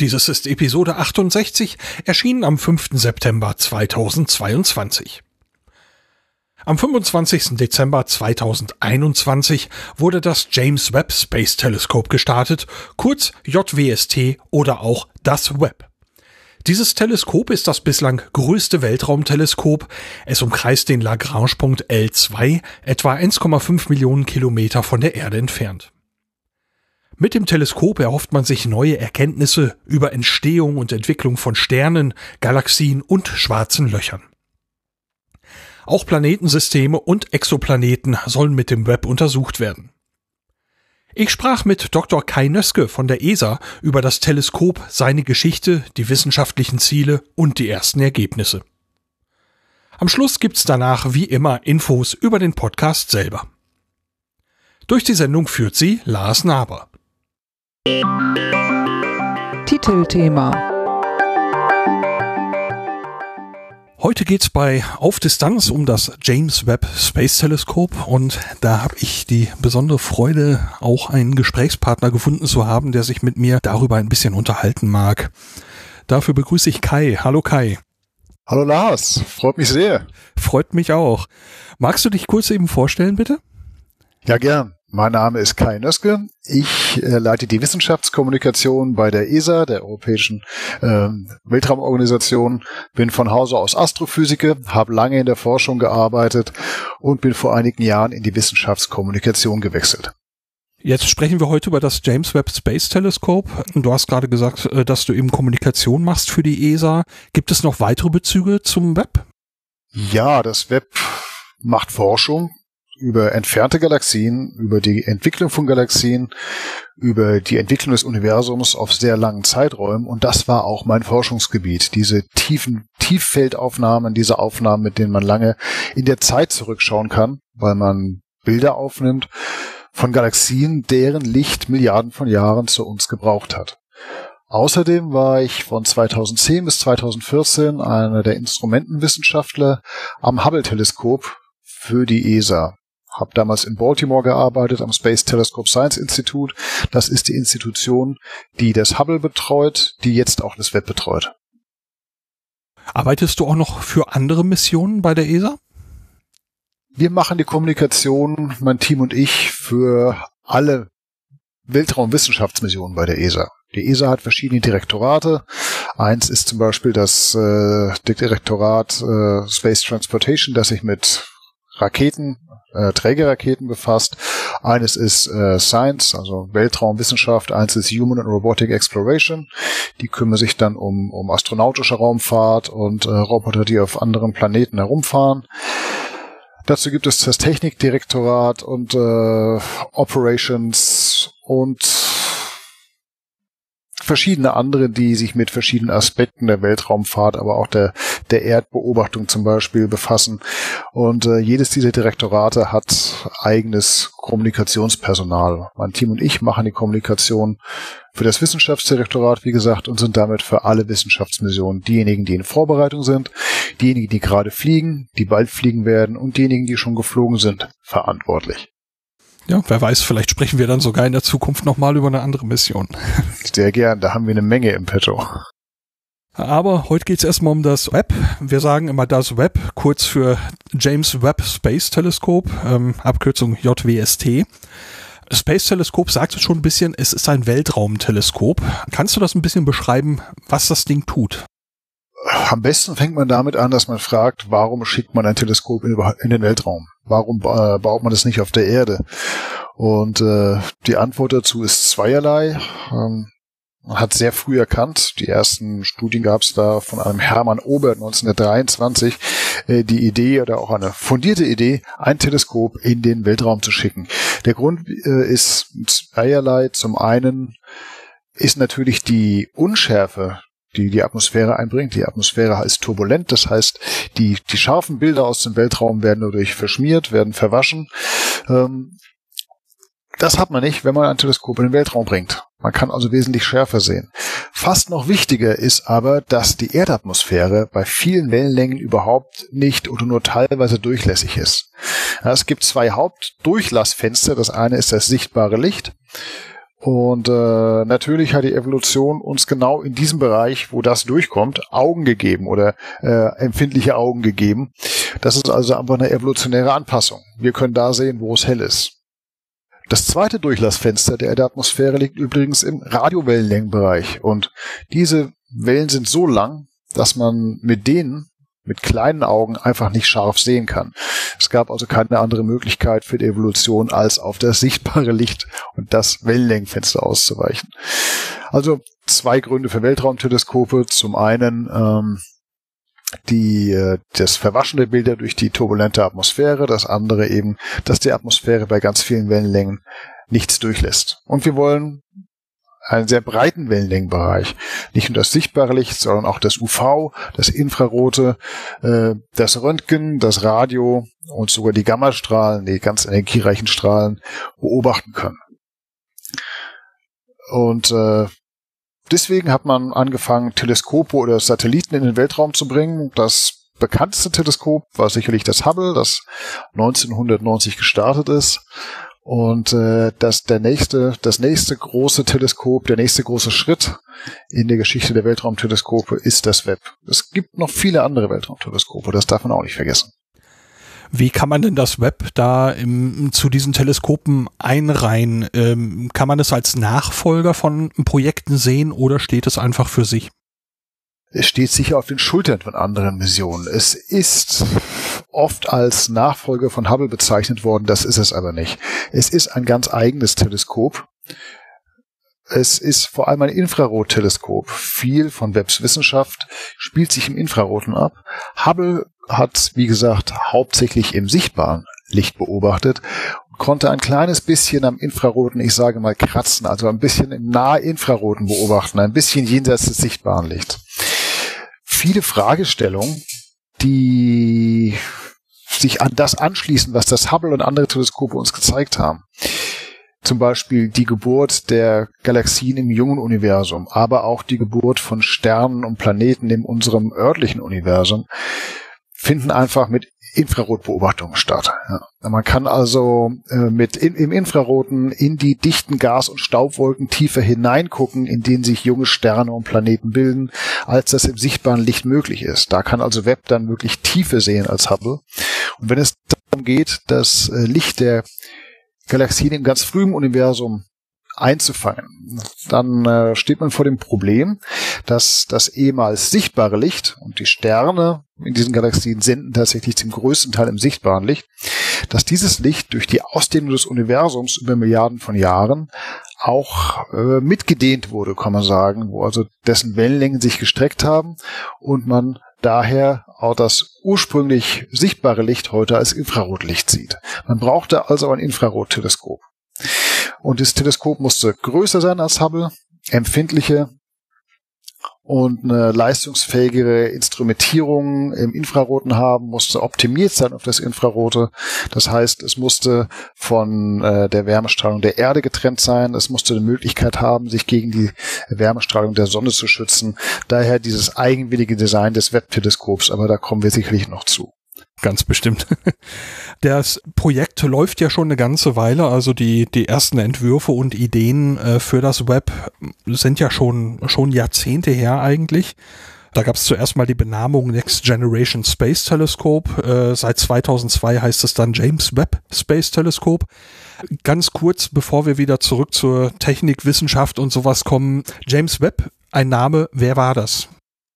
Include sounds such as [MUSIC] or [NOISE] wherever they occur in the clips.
Dieses ist Episode 68, erschienen am 5. September 2022. Am 25. Dezember 2021 wurde das James Webb Space Telescope gestartet, kurz JWST oder auch das Webb. Dieses Teleskop ist das bislang größte Weltraumteleskop. Es umkreist den Lagrange-Punkt L2, etwa 1,5 Millionen Kilometer von der Erde entfernt. Mit dem Teleskop erhofft man sich neue Erkenntnisse über Entstehung und Entwicklung von Sternen, Galaxien und schwarzen Löchern. Auch Planetensysteme und Exoplaneten sollen mit dem Web untersucht werden. Ich sprach mit Dr. Kai Nöske von der ESA über das Teleskop, seine Geschichte, die wissenschaftlichen Ziele und die ersten Ergebnisse. Am Schluss gibt's danach wie immer Infos über den Podcast selber. Durch die Sendung führt sie Lars Naber. Titelthema Heute geht's bei Auf Distanz um das James Webb Space Telescope und da habe ich die besondere Freude, auch einen Gesprächspartner gefunden zu haben, der sich mit mir darüber ein bisschen unterhalten mag. Dafür begrüße ich Kai. Hallo Kai. Hallo Lars, freut mich sehr. Freut mich auch. Magst du dich kurz eben vorstellen, bitte? Ja, gern. Mein Name ist Kai Nöske. Ich äh, leite die Wissenschaftskommunikation bei der ESA, der Europäischen äh, Weltraumorganisation. Bin von Hause aus Astrophysiker, habe lange in der Forschung gearbeitet und bin vor einigen Jahren in die Wissenschaftskommunikation gewechselt. Jetzt sprechen wir heute über das James Webb Space Telescope. Du hast gerade gesagt, äh, dass du eben Kommunikation machst für die ESA. Gibt es noch weitere Bezüge zum Web? Ja, das Web macht Forschung, über entfernte Galaxien, über die Entwicklung von Galaxien, über die Entwicklung des Universums auf sehr langen Zeiträumen. Und das war auch mein Forschungsgebiet. Diese tiefen Tieffeldaufnahmen, diese Aufnahmen, mit denen man lange in der Zeit zurückschauen kann, weil man Bilder aufnimmt von Galaxien, deren Licht Milliarden von Jahren zu uns gebraucht hat. Außerdem war ich von 2010 bis 2014 einer der Instrumentenwissenschaftler am Hubble-Teleskop für die ESA habe damals in Baltimore gearbeitet am Space Telescope Science Institute. Das ist die Institution, die das Hubble betreut, die jetzt auch das Web betreut. Arbeitest du auch noch für andere Missionen bei der ESA? Wir machen die Kommunikation, mein Team und ich, für alle Weltraumwissenschaftsmissionen bei der ESA. Die ESA hat verschiedene Direktorate. Eins ist zum Beispiel das äh, Direktorat äh, Space Transportation, das sich mit Raketen, äh, Trägerraketen befasst. Eines ist äh, Science, also Weltraumwissenschaft. Eins ist Human and Robotic Exploration. Die kümmern sich dann um, um astronautische Raumfahrt und äh, Roboter, die auf anderen Planeten herumfahren. Dazu gibt es das Technikdirektorat und äh, Operations und verschiedene andere, die sich mit verschiedenen Aspekten der Weltraumfahrt, aber auch der, der Erdbeobachtung zum Beispiel befassen. Und äh, jedes dieser Direktorate hat eigenes Kommunikationspersonal. Mein Team und ich machen die Kommunikation für das Wissenschaftsdirektorat, wie gesagt, und sind damit für alle Wissenschaftsmissionen diejenigen, die in Vorbereitung sind, diejenigen, die gerade fliegen, die bald fliegen werden und diejenigen, die schon geflogen sind, verantwortlich. Ja, wer weiß, vielleicht sprechen wir dann sogar in der Zukunft nochmal über eine andere Mission. [LAUGHS] Sehr gern, da haben wir eine Menge im Petto. Aber heute geht es erstmal um das Web. Wir sagen immer das Web, kurz für James Webb Space Telescope, ähm, Abkürzung JWST. Space Teleskop sagt es schon ein bisschen, es ist ein Weltraumteleskop. Kannst du das ein bisschen beschreiben, was das Ding tut? Am besten fängt man damit an, dass man fragt, warum schickt man ein Teleskop in den Weltraum? Warum äh, baut man das nicht auf der Erde? Und äh, die Antwort dazu ist zweierlei. Ähm, man hat sehr früh erkannt, die ersten Studien gab es da von einem Hermann Obert 1923, äh, die Idee oder auch eine fundierte Idee, ein Teleskop in den Weltraum zu schicken. Der Grund äh, ist zweierlei. Zum einen ist natürlich die Unschärfe, die die Atmosphäre einbringt. Die Atmosphäre ist turbulent, das heißt, die, die scharfen Bilder aus dem Weltraum werden dadurch verschmiert, werden verwaschen. Ähm, das hat man nicht, wenn man ein Teleskop in den Weltraum bringt. Man kann also wesentlich schärfer sehen. Fast noch wichtiger ist aber, dass die Erdatmosphäre bei vielen Wellenlängen überhaupt nicht oder nur teilweise durchlässig ist. Es gibt zwei Hauptdurchlassfenster. Das eine ist das sichtbare Licht. Und äh, natürlich hat die Evolution uns genau in diesem Bereich, wo das durchkommt, Augen gegeben oder äh, empfindliche Augen gegeben. Das ist also einfach eine evolutionäre Anpassung. Wir können da sehen, wo es hell ist. Das zweite Durchlassfenster der Erdatmosphäre liegt übrigens im Radiowellenlängenbereich und diese Wellen sind so lang, dass man mit denen mit kleinen Augen einfach nicht scharf sehen kann. Es gab also keine andere Möglichkeit für die Evolution, als auf das sichtbare Licht und das Wellenlängenfenster auszuweichen. Also zwei Gründe für Weltraumteleskope. Zum einen ähm, die, äh, das Verwaschen der Bilder durch die turbulente Atmosphäre, das andere eben, dass die Atmosphäre bei ganz vielen Wellenlängen nichts durchlässt. Und wir wollen einen sehr breiten Wellenlängenbereich. Nicht nur das sichtbare Licht, sondern auch das UV, das Infrarote, äh, das Röntgen, das Radio und sogar die Gammastrahlen, die ganz energiereichen Strahlen beobachten können. Und äh, deswegen hat man angefangen, Teleskope oder Satelliten in den Weltraum zu bringen. Das bekannteste Teleskop war sicherlich das Hubble, das 1990 gestartet ist. Und äh, das der nächste, das nächste große Teleskop, der nächste große Schritt in der Geschichte der Weltraumteleskope ist das Web. Es gibt noch viele andere Weltraumteleskope, das darf man auch nicht vergessen. Wie kann man denn das Web da im, zu diesen Teleskopen einreihen? Ähm, kann man es als Nachfolger von Projekten sehen oder steht es einfach für sich? Es steht sicher auf den Schultern von anderen Missionen. Es ist oft als Nachfolger von Hubble bezeichnet worden, das ist es aber nicht. Es ist ein ganz eigenes Teleskop. Es ist vor allem ein Infrarotteleskop. Viel von Webbs Wissenschaft spielt sich im Infraroten ab. Hubble hat, wie gesagt, hauptsächlich im sichtbaren Licht beobachtet und konnte ein kleines bisschen am Infraroten, ich sage mal kratzen, also ein bisschen im Nahinfraroten beobachten, ein bisschen jenseits des sichtbaren Lichts. Viele Fragestellungen, die sich an das anschließen, was das Hubble und andere Teleskope uns gezeigt haben. Zum Beispiel die Geburt der Galaxien im jungen Universum, aber auch die Geburt von Sternen und Planeten in unserem örtlichen Universum finden einfach mit Infrarotbeobachtungen statt. Ja. Man kann also äh, mit in, im Infraroten in die dichten Gas- und Staubwolken tiefer hineingucken, in denen sich junge Sterne und Planeten bilden, als das im sichtbaren Licht möglich ist. Da kann also Webb dann wirklich tiefer sehen als Hubble. Und wenn es darum geht, das äh, Licht der Galaxien im ganz frühen Universum einzufangen. Dann äh, steht man vor dem Problem, dass das ehemals sichtbare Licht und die Sterne in diesen Galaxien senden tatsächlich zum größten Teil im sichtbaren Licht, dass dieses Licht durch die Ausdehnung des Universums über Milliarden von Jahren auch äh, mitgedehnt wurde, kann man sagen, wo also dessen Wellenlängen sich gestreckt haben und man daher auch das ursprünglich sichtbare Licht heute als Infrarotlicht sieht. Man brauchte also ein Infrarotteleskop. Und das Teleskop musste größer sein als Hubble, empfindliche und eine leistungsfähigere Instrumentierung im Infraroten haben, musste optimiert sein auf das Infrarote. Das heißt, es musste von äh, der Wärmestrahlung der Erde getrennt sein. Es musste eine Möglichkeit haben, sich gegen die Wärmestrahlung der Sonne zu schützen. Daher dieses eigenwillige Design des Webteleskops, aber da kommen wir sicherlich noch zu. Ganz bestimmt. [LAUGHS] Das Projekt läuft ja schon eine ganze Weile, also die, die ersten Entwürfe und Ideen äh, für das Web sind ja schon, schon Jahrzehnte her eigentlich. Da gab es zuerst mal die Benamung Next Generation Space Telescope. Äh, seit 2002 heißt es dann James Webb Space Telescope. Ganz kurz, bevor wir wieder zurück zur Technik, Wissenschaft und sowas kommen. James Webb, ein Name, wer war das?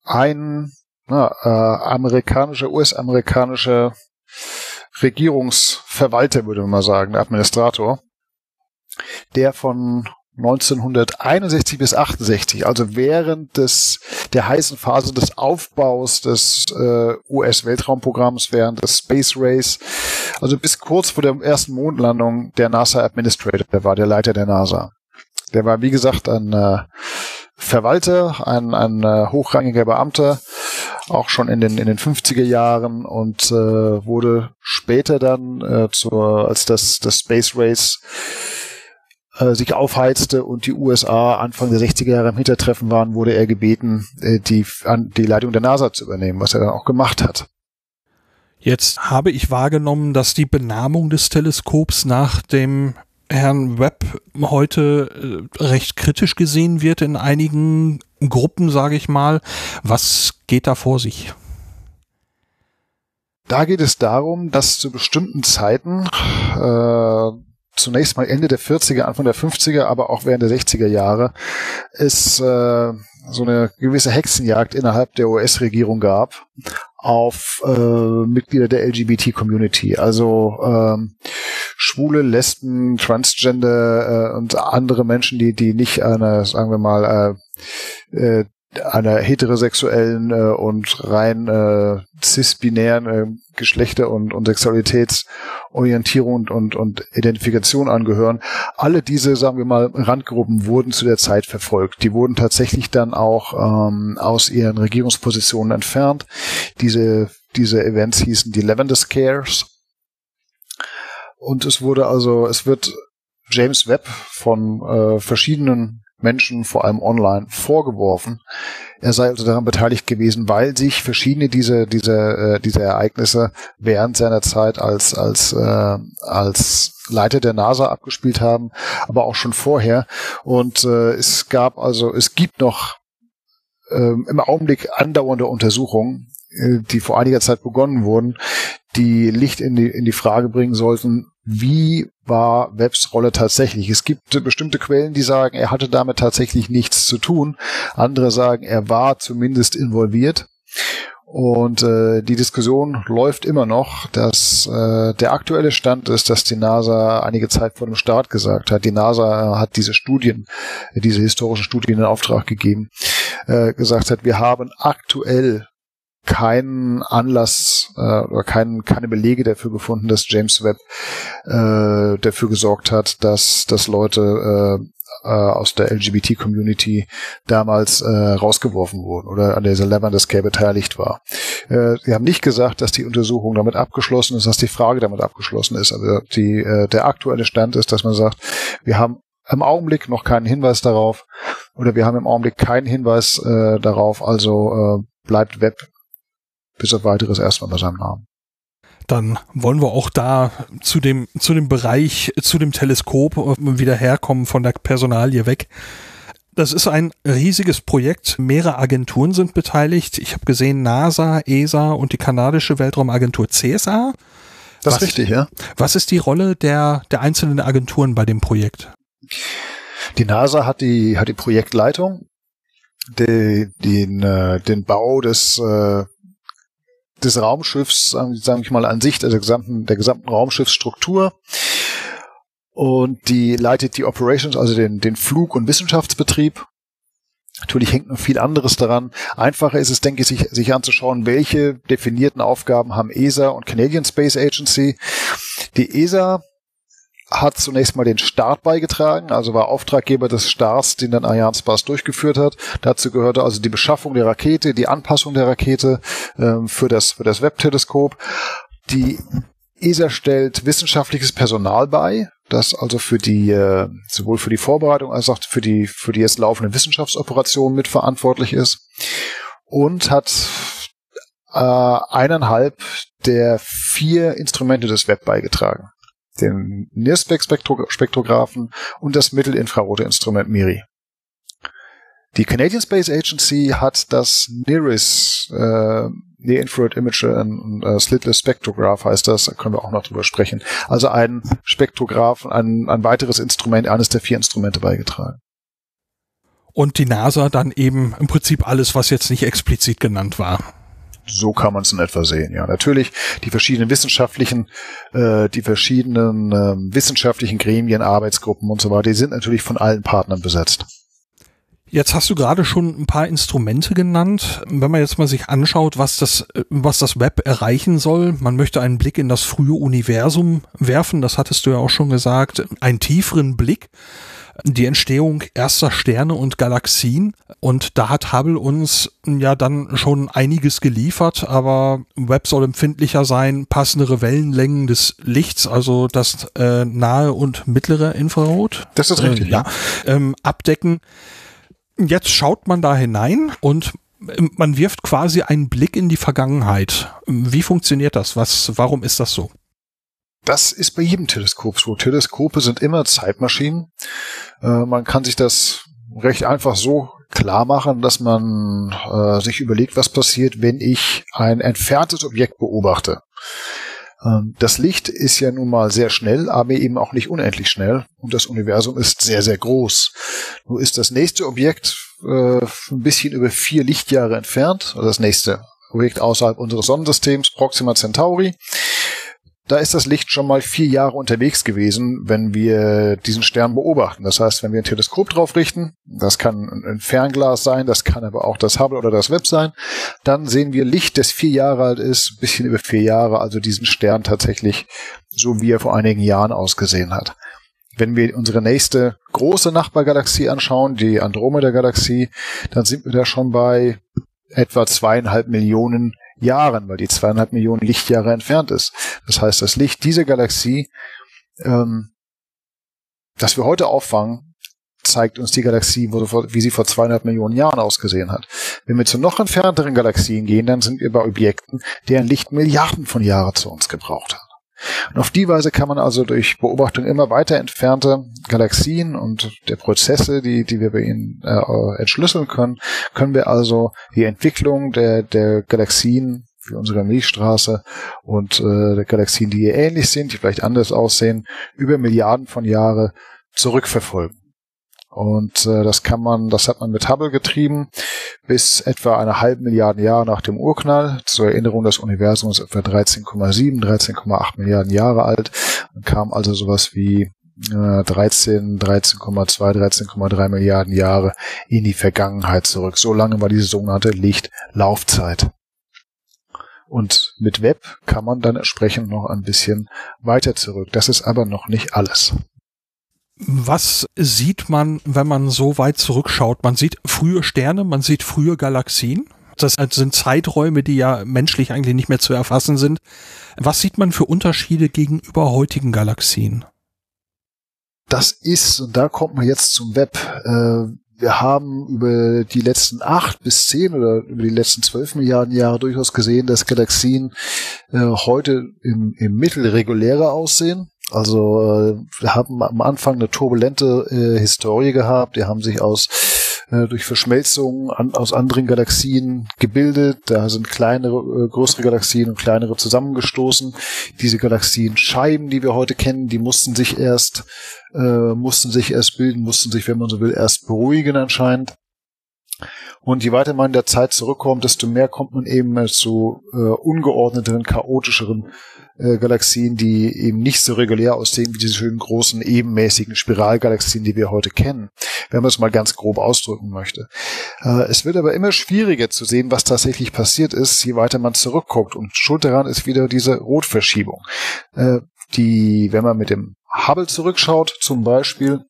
Ein na, äh, amerikanischer, US-amerikanischer Regierungsverwalter, würde man mal sagen, der Administrator, der von 1961 bis 68, also während des der heißen Phase des Aufbaus des äh, US-Weltraumprogramms, während des Space Race, also bis kurz vor der ersten Mondlandung der NASA Administrator, der war der Leiter der NASA. Der war, wie gesagt, ein, äh, Verwalter, ein, ein äh, hochrangiger Beamter, auch schon in den in den 50er Jahren und äh, wurde später dann äh, zur, als das das Space Race äh, sich aufheizte und die USA Anfang der 60er Jahre im Hintertreffen waren, wurde er gebeten, äh, die die Leitung der NASA zu übernehmen, was er dann auch gemacht hat. Jetzt habe ich wahrgenommen, dass die Benamung des Teleskops nach dem Herrn Webb heute äh, recht kritisch gesehen wird in einigen Gruppen, sage ich mal. Was geht da vor sich? Da geht es darum, dass zu bestimmten Zeiten, äh, zunächst mal Ende der 40er, Anfang der 50er, aber auch während der 60er Jahre, es äh, so eine gewisse Hexenjagd innerhalb der US-Regierung gab auf äh, Mitglieder der LGBT-Community, also ähm, Schwule, Lesben, Transgender äh, und andere Menschen, die die nicht einer, sagen wir mal, äh, äh, einer heterosexuellen äh, und rein äh, cis-binären äh, Geschlechter- und, und Sexualitätsorientierung und, und, und Identifikation angehören. Alle diese, sagen wir mal, Randgruppen wurden zu der Zeit verfolgt. Die wurden tatsächlich dann auch ähm, aus ihren Regierungspositionen entfernt. Diese, diese Events hießen die Lavender Scares. Und es wurde also, es wird James Webb von äh, verschiedenen Menschen, vor allem online, vorgeworfen. Er sei also daran beteiligt gewesen, weil sich verschiedene dieser dieser äh, dieser Ereignisse während seiner Zeit als als äh, als Leiter der NASA abgespielt haben, aber auch schon vorher. Und äh, es gab also es gibt noch äh, im Augenblick andauernde Untersuchungen, die vor einiger Zeit begonnen wurden, die Licht in die in die Frage bringen sollten, wie war Webbs Rolle tatsächlich. Es gibt bestimmte Quellen, die sagen, er hatte damit tatsächlich nichts zu tun. Andere sagen, er war zumindest involviert. Und äh, die Diskussion läuft immer noch, dass äh, der aktuelle Stand ist, dass die NASA einige Zeit vor dem Start gesagt hat, die NASA hat diese Studien, diese historischen Studien in Auftrag gegeben, äh, gesagt hat, wir haben aktuell keinen Anlass äh, oder keinen, keine Belege dafür gefunden, dass James Webb äh, dafür gesorgt hat, dass, dass Leute äh, äh, aus der LGBT-Community damals äh, rausgeworfen wurden oder an dieser Lavender Scare beteiligt war. Äh, haben nicht gesagt, dass die Untersuchung damit abgeschlossen ist, dass die Frage damit abgeschlossen ist, aber die, äh, der aktuelle Stand ist, dass man sagt, wir haben im Augenblick noch keinen Hinweis darauf oder wir haben im Augenblick keinen Hinweis äh, darauf, also äh, bleibt Web bis auf weiteres erstmal bei seinem Namen. Dann wollen wir auch da zu dem, zu dem Bereich, zu dem Teleskop wieder herkommen, von der Personalie weg. Das ist ein riesiges Projekt. Mehrere Agenturen sind beteiligt. Ich habe gesehen, NASA, ESA und die kanadische Weltraumagentur CSA. Das ist richtig, ja. Was ist die Rolle der, der einzelnen Agenturen bei dem Projekt? Die NASA hat die, hat die Projektleitung, die, den, äh, den Bau des äh, des Raumschiffs, sage ich mal, an sich, der gesamten, der gesamten Raumschiffsstruktur. Und die leitet die Operations, also den, den Flug- und Wissenschaftsbetrieb. Natürlich hängt noch viel anderes daran. Einfacher ist es, denke ich, sich, sich anzuschauen, welche definierten Aufgaben haben ESA und Canadian Space Agency. Die ESA hat zunächst mal den Start beigetragen, also war Auftraggeber des Starts, den dann Ariane Space durchgeführt hat. Dazu gehörte also die Beschaffung der Rakete, die Anpassung der Rakete ähm, für das für das Webb-Teleskop. Die ESA stellt wissenschaftliches Personal bei, das also für die äh, sowohl für die Vorbereitung als auch für die für die jetzt laufenden Wissenschaftsoperationen mitverantwortlich ist und hat äh, eineinhalb der vier Instrumente des Web beigetragen den NIRSPEC-Spektrographen und das mittelinfrarote Instrument MIRI. Die Canadian Space Agency hat das NIRIS, äh, Near Infrared Imager and uh, Slitless Spectrograph heißt das, da können wir auch noch drüber sprechen. Also ein Spektrograph, ein, ein weiteres Instrument, eines der vier Instrumente beigetragen. Und die NASA dann eben im Prinzip alles, was jetzt nicht explizit genannt war so kann man es in etwa sehen. Ja, natürlich die verschiedenen wissenschaftlichen, äh, die verschiedenen äh, wissenschaftlichen Gremien, Arbeitsgruppen und so weiter, die sind natürlich von allen Partnern besetzt. Jetzt hast du gerade schon ein paar Instrumente genannt. Wenn man jetzt mal sich anschaut, was das, was das Web erreichen soll, man möchte einen Blick in das frühe Universum werfen, das hattest du ja auch schon gesagt, einen tieferen Blick. Die Entstehung erster Sterne und Galaxien. Und da hat Hubble uns ja dann schon einiges geliefert, aber Webb soll empfindlicher sein, passendere Wellenlängen des Lichts, also das äh, nahe und mittlere Infrarot. Das ist richtig, äh, ja. Ähm, abdecken. Jetzt schaut man da hinein und ähm, man wirft quasi einen Blick in die Vergangenheit. Wie funktioniert das? Was, warum ist das so? Das ist bei jedem Teleskop so. Teleskope sind immer Zeitmaschinen. Äh, man kann sich das recht einfach so klar machen, dass man äh, sich überlegt, was passiert, wenn ich ein entferntes Objekt beobachte. Ähm, das Licht ist ja nun mal sehr schnell, aber eben auch nicht unendlich schnell. Und das Universum ist sehr, sehr groß. Nun ist das nächste Objekt äh, ein bisschen über vier Lichtjahre entfernt, also das nächste Objekt außerhalb unseres Sonnensystems, Proxima Centauri da ist das Licht schon mal vier Jahre unterwegs gewesen, wenn wir diesen Stern beobachten. Das heißt, wenn wir ein Teleskop drauf richten, das kann ein Fernglas sein, das kann aber auch das Hubble oder das Webb sein, dann sehen wir Licht, das vier Jahre alt ist, ein bisschen über vier Jahre, also diesen Stern tatsächlich so, wie er vor einigen Jahren ausgesehen hat. Wenn wir unsere nächste große Nachbargalaxie anschauen, die Andromeda-Galaxie, dann sind wir da schon bei etwa zweieinhalb Millionen Jahren, weil die zweieinhalb Millionen Lichtjahre entfernt ist. Das heißt, das Licht dieser Galaxie, ähm, das wir heute auffangen, zeigt uns die Galaxie, wie sie vor zweieinhalb Millionen Jahren ausgesehen hat. Wenn wir zu noch entfernteren Galaxien gehen, dann sind wir bei Objekten, deren Licht Milliarden von Jahren zu uns gebraucht hat. Und auf die Weise kann man also durch Beobachtung immer weiter entfernte Galaxien und der Prozesse, die, die wir bei ihnen äh, entschlüsseln können, können wir also die Entwicklung der, der Galaxien wie unsere Milchstraße und äh, der Galaxien, die ähnlich sind, die vielleicht anders aussehen, über Milliarden von Jahre zurückverfolgen. Und äh, das kann man, das hat man mit Hubble getrieben bis etwa eine halbe Milliarde Jahre nach dem Urknall. Zur Erinnerung, das Universum ist etwa 13,7, 13,8 Milliarden Jahre alt und kam also sowas wie äh, 13, 13,2, 13,3 Milliarden Jahre in die Vergangenheit zurück. So lange war diese sogenannte Lichtlaufzeit. Und mit Web kann man dann entsprechend noch ein bisschen weiter zurück. Das ist aber noch nicht alles. Was sieht man, wenn man so weit zurückschaut? Man sieht frühe Sterne, man sieht frühe Galaxien. Das sind Zeiträume, die ja menschlich eigentlich nicht mehr zu erfassen sind. Was sieht man für Unterschiede gegenüber heutigen Galaxien? Das ist, und da kommt man jetzt zum Web. Äh, wir haben über die letzten acht bis zehn oder über die letzten zwölf Milliarden Jahre durchaus gesehen, dass Galaxien äh, heute im, im Mittel regulärer aussehen. Also äh, wir haben am Anfang eine turbulente äh, Historie gehabt. Die haben sich aus äh, durch Verschmelzung an, aus anderen Galaxien gebildet. Da sind kleinere, äh, größere Galaxien und kleinere zusammengestoßen. Diese Galaxienscheiben, die wir heute kennen, die mussten sich erst äh, mussten sich erst bilden, mussten sich, wenn man so will, erst beruhigen anscheinend. Und je weiter man in der Zeit zurückkommt, desto mehr kommt man eben zu äh, ungeordneteren, chaotischeren äh, Galaxien, die eben nicht so regulär aussehen wie diese schönen großen, ebenmäßigen Spiralgalaxien, die wir heute kennen, wenn man es mal ganz grob ausdrücken möchte. Äh, es wird aber immer schwieriger zu sehen, was tatsächlich passiert ist, je weiter man zurückguckt. Und schuld daran ist wieder diese Rotverschiebung. Äh, die, wenn man mit dem Hubble zurückschaut, zum Beispiel,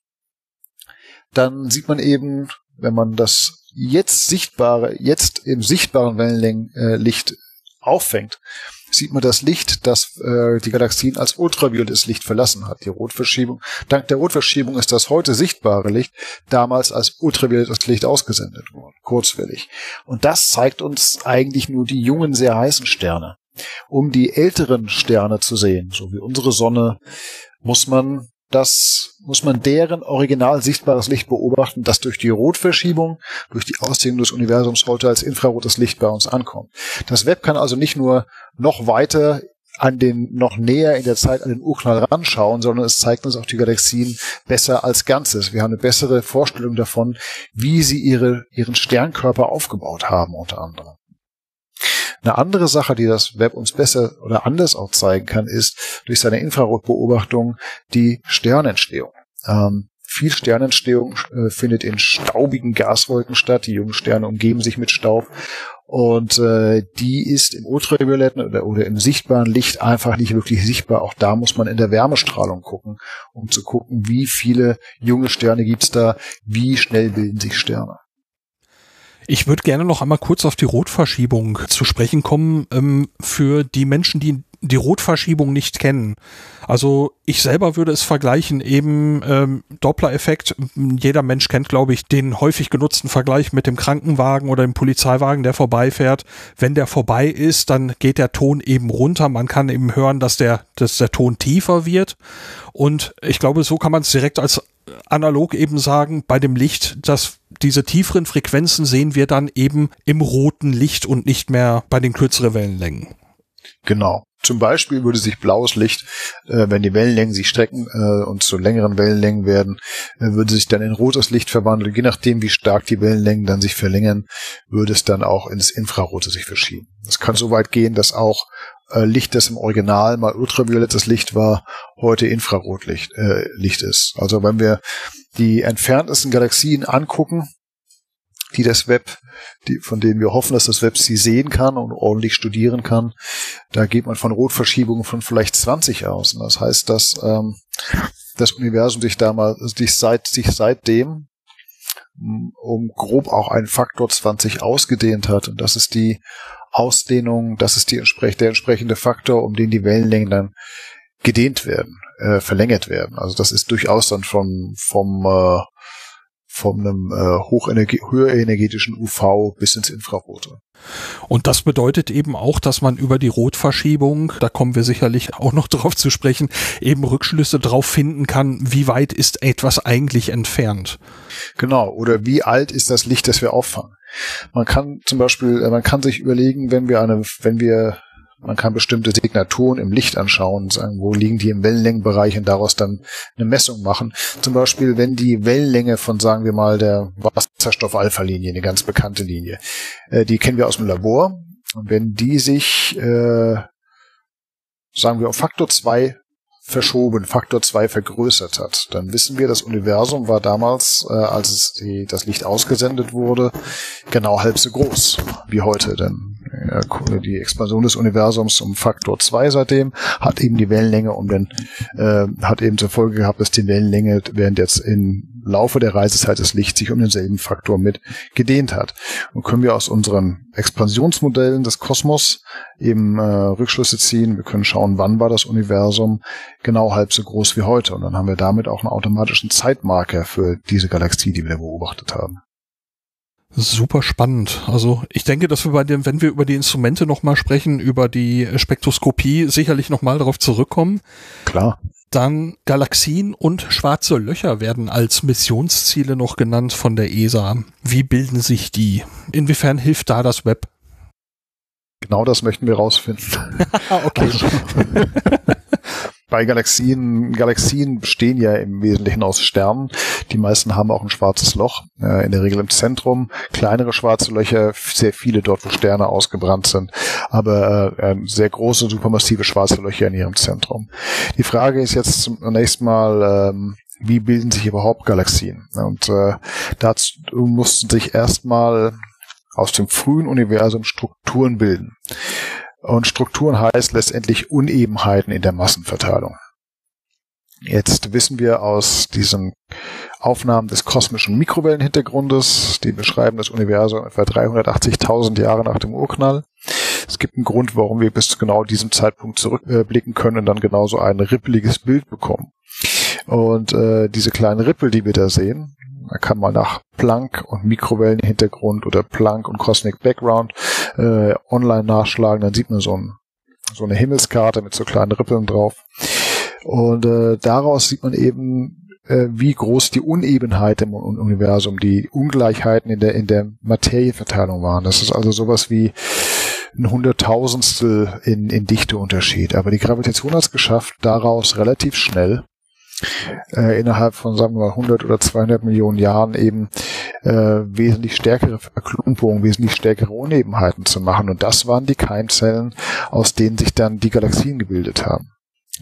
dann sieht man eben, wenn man das jetzt sichtbare, jetzt im sichtbaren Wellenlängenlicht äh, auffängt, sieht man das Licht, das äh, die Galaxien als ultraviolettes Licht verlassen hat. Die Rotverschiebung, dank der Rotverschiebung ist das heute sichtbare Licht damals als ultraviolettes Licht ausgesendet worden, kurzwellig. Und das zeigt uns eigentlich nur die jungen, sehr heißen Sterne. Um die älteren Sterne zu sehen, so wie unsere Sonne, muss man das muss man deren original sichtbares Licht beobachten, das durch die Rotverschiebung, durch die Ausdehnung des Universums heute als infrarotes Licht bei uns ankommt. Das Web kann also nicht nur noch weiter an den noch näher in der Zeit an den Urknall ranschauen, sondern es zeigt uns auch die Galaxien besser als Ganzes. Wir haben eine bessere Vorstellung davon, wie sie ihre, ihren Sternkörper aufgebaut haben, unter anderem. Eine andere Sache, die das Web uns besser oder anders auch zeigen kann, ist durch seine Infrarotbeobachtung die Sternentstehung. Ähm, viel Sternentstehung äh, findet in staubigen Gaswolken statt. Die jungen Sterne umgeben sich mit Staub. Und äh, die ist im ultravioletten oder, oder im sichtbaren Licht einfach nicht wirklich sichtbar. Auch da muss man in der Wärmestrahlung gucken, um zu gucken, wie viele junge Sterne gibt's da, wie schnell bilden sich Sterne. Ich würde gerne noch einmal kurz auf die Rotverschiebung zu sprechen kommen. Ähm, für die Menschen, die die Rotverschiebung nicht kennen. Also ich selber würde es vergleichen, eben ähm, Doppler-Effekt. Jeder Mensch kennt, glaube ich, den häufig genutzten Vergleich mit dem Krankenwagen oder dem Polizeiwagen, der vorbeifährt. Wenn der vorbei ist, dann geht der Ton eben runter. Man kann eben hören, dass der, dass der Ton tiefer wird. Und ich glaube, so kann man es direkt als analog eben sagen, bei dem Licht, dass diese tieferen Frequenzen sehen wir dann eben im roten Licht und nicht mehr bei den kürzeren Wellenlängen. Genau. Zum Beispiel würde sich blaues Licht, äh, wenn die Wellenlängen sich strecken äh, und zu längeren Wellenlängen werden, äh, würde sich dann in rotes Licht verwandeln. Je nachdem, wie stark die Wellenlängen dann sich verlängern, würde es dann auch ins Infrarote sich verschieben. Es kann so weit gehen, dass auch äh, Licht, das im Original mal ultraviolettes Licht war, heute Infrarotlicht äh, Licht ist. Also wenn wir die entferntesten Galaxien angucken, die das Web, die, von denen wir hoffen, dass das Web sie sehen kann und ordentlich studieren kann. Da geht man von Rotverschiebungen von vielleicht 20 aus. Und das heißt, dass ähm, das Universum sich damals, sich, seit, sich seitdem mm, um grob auch einen Faktor 20 ausgedehnt hat. Und das ist die Ausdehnung, das ist die, der entsprechende Faktor, um den die Wellenlängen dann gedehnt werden, äh, verlängert werden. Also das ist durchaus dann von, vom äh, von einem äh, hochenergie höherenergetischen UV bis ins Infrarote. Und das bedeutet eben auch, dass man über die Rotverschiebung, da kommen wir sicherlich auch noch [LAUGHS] drauf zu sprechen, eben Rückschlüsse drauf finden kann, wie weit ist etwas eigentlich entfernt. Genau, oder wie alt ist das Licht, das wir auffangen. Man kann zum Beispiel, äh, man kann sich überlegen, wenn wir eine, wenn wir man kann bestimmte Signaturen im Licht anschauen sagen, wo liegen die im Wellenlängenbereich und daraus dann eine Messung machen. Zum Beispiel, wenn die Wellenlänge von, sagen wir mal, der Wasserstoff-Alpha-Linie, eine ganz bekannte Linie, äh, die kennen wir aus dem Labor. Und wenn die sich, äh, sagen wir, um Faktor 2 verschoben, Faktor 2 vergrößert hat, dann wissen wir, das Universum war damals, äh, als es die, das Licht ausgesendet wurde, genau halb so groß wie heute. Denn die Expansion des Universums um Faktor 2 seitdem, hat eben die Wellenlänge um den, äh, hat eben zur Folge gehabt, dass die Wellenlänge während jetzt im Laufe der Reisezeit des Lichts sich um denselben Faktor mit gedehnt hat. Und können wir aus unseren Expansionsmodellen des Kosmos eben äh, Rückschlüsse ziehen. Wir können schauen, wann war das Universum genau halb so groß wie heute. Und dann haben wir damit auch einen automatischen Zeitmarker für diese Galaxie, die wir beobachtet haben. Super spannend. Also ich denke, dass wir bei dem, wenn wir über die Instrumente nochmal sprechen, über die Spektroskopie sicherlich nochmal darauf zurückkommen. Klar. Dann Galaxien und schwarze Löcher werden als Missionsziele noch genannt von der ESA. Wie bilden sich die? Inwiefern hilft da das Web? Genau das möchten wir rausfinden. [LAUGHS] okay. Bei Galaxien, Galaxien bestehen ja im Wesentlichen aus Sternen. Die meisten haben auch ein schwarzes Loch, äh, in der Regel im Zentrum. Kleinere schwarze Löcher, sehr viele dort, wo Sterne ausgebrannt sind, aber äh, sehr große, supermassive schwarze Löcher in ihrem Zentrum. Die Frage ist jetzt zunächst mal, ähm, wie bilden sich überhaupt Galaxien? Und äh, dazu mussten sich erstmal aus dem frühen Universum Strukturen bilden. Und Strukturen heißt letztendlich Unebenheiten in der Massenverteilung. Jetzt wissen wir aus diesen Aufnahmen des kosmischen Mikrowellenhintergrundes, die beschreiben das Universum etwa 380.000 Jahre nach dem Urknall. Es gibt einen Grund, warum wir bis zu genau diesem Zeitpunkt zurückblicken können und dann genauso ein rippeliges Bild bekommen. Und äh, diese kleinen Rippel, die wir da sehen, da kann man nach Planck und Mikrowellenhintergrund oder Planck und Cosmic Background äh, online nachschlagen, dann sieht man so, ein, so eine Himmelskarte mit so kleinen Rippeln drauf. Und äh, daraus sieht man eben, äh, wie groß die Unebenheit im Universum, die Ungleichheiten in der, in der Materieverteilung waren. Das ist also sowas wie ein Hunderttausendstel in, in Dichteunterschied. Aber die Gravitation hat es geschafft, daraus relativ schnell äh, innerhalb von, sagen wir mal, 100 oder 200 Millionen Jahren eben äh, wesentlich stärkere Verklumpungen, wesentlich stärkere Unebenheiten zu machen. Und das waren die Keimzellen, aus denen sich dann die Galaxien gebildet haben.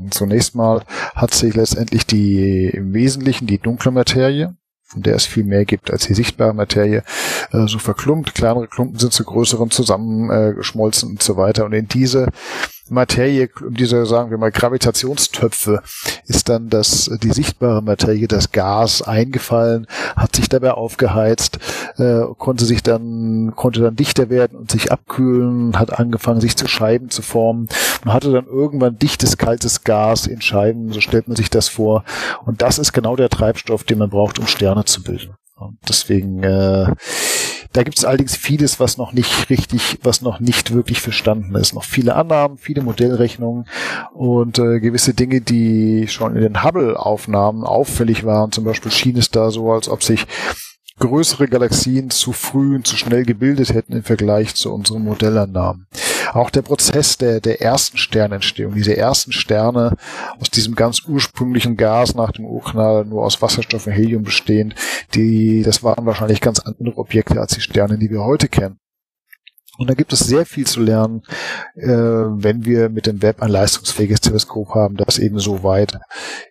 Zunächst mal hat sich letztendlich die im Wesentlichen die dunkle Materie, von der es viel mehr gibt als die sichtbare Materie, äh, so verklumpt. Kleinere Klumpen sind zu größeren zusammengeschmolzen und so weiter. Und in diese Materie, diese, sagen wir mal, Gravitationstöpfe, ist dann das, die sichtbare Materie, das Gas eingefallen, hat sich dabei aufgeheizt, äh, konnte sich dann, konnte dann dichter werden und sich abkühlen, hat angefangen, sich zu Scheiben zu formen und hatte dann irgendwann dichtes, kaltes Gas in Scheiben, so stellt man sich das vor. Und das ist genau der Treibstoff, den man braucht, um Sterne zu bilden. Und deswegen, äh, da gibt es allerdings vieles, was noch nicht richtig, was noch nicht wirklich verstanden ist. Noch viele Annahmen, viele Modellrechnungen und äh, gewisse Dinge, die schon in den Hubble-Aufnahmen auffällig waren. Zum Beispiel schien es da so, als ob sich größere Galaxien zu früh und zu schnell gebildet hätten im Vergleich zu unseren Modellannahmen. Auch der Prozess der, der ersten Sternentstehung, diese ersten Sterne aus diesem ganz ursprünglichen Gas nach dem Urknall, nur aus Wasserstoff und Helium bestehend, die, das waren wahrscheinlich ganz andere Objekte als die Sterne, die wir heute kennen. Und da gibt es sehr viel zu lernen, äh, wenn wir mit dem Web ein leistungsfähiges Teleskop haben, das eben so weit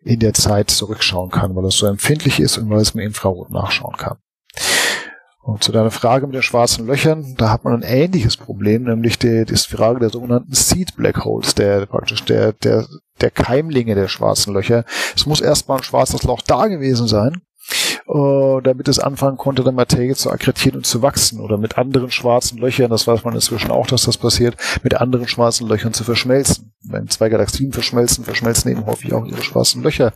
in der Zeit zurückschauen kann, weil es so empfindlich ist und weil es mit Infrarot nachschauen kann. Und zu deiner Frage mit den schwarzen Löchern, da hat man ein ähnliches Problem, nämlich die, die Frage der sogenannten Seed Black Holes, der praktisch der, der, der Keimlinge der schwarzen Löcher. Es muss erstmal ein schwarzes Loch da gewesen sein, uh, damit es anfangen konnte, der Materie zu akkretieren und zu wachsen oder mit anderen schwarzen Löchern, das weiß man inzwischen auch, dass das passiert, mit anderen schwarzen Löchern zu verschmelzen. Wenn zwei Galaxien verschmelzen, verschmelzen eben häufig auch ihre schwarzen Löcher.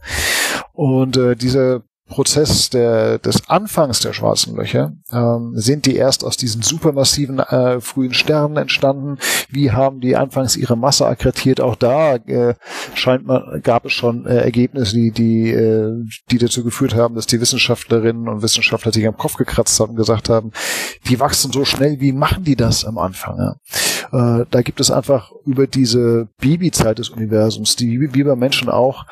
Und äh, diese Prozess der, des Anfangs der schwarzen Löcher ähm, sind die erst aus diesen supermassiven äh, frühen Sternen entstanden. Wie haben die anfangs ihre Masse akkretiert? Auch da äh, scheint man gab es schon äh, Ergebnisse, die die äh, die dazu geführt haben, dass die Wissenschaftlerinnen und Wissenschaftler sich am Kopf gekratzt haben und gesagt haben, die wachsen so schnell. Wie machen die das am Anfang? Ja? Äh, da gibt es einfach über diese Babyzeit des Universums, die wie bei Menschen auch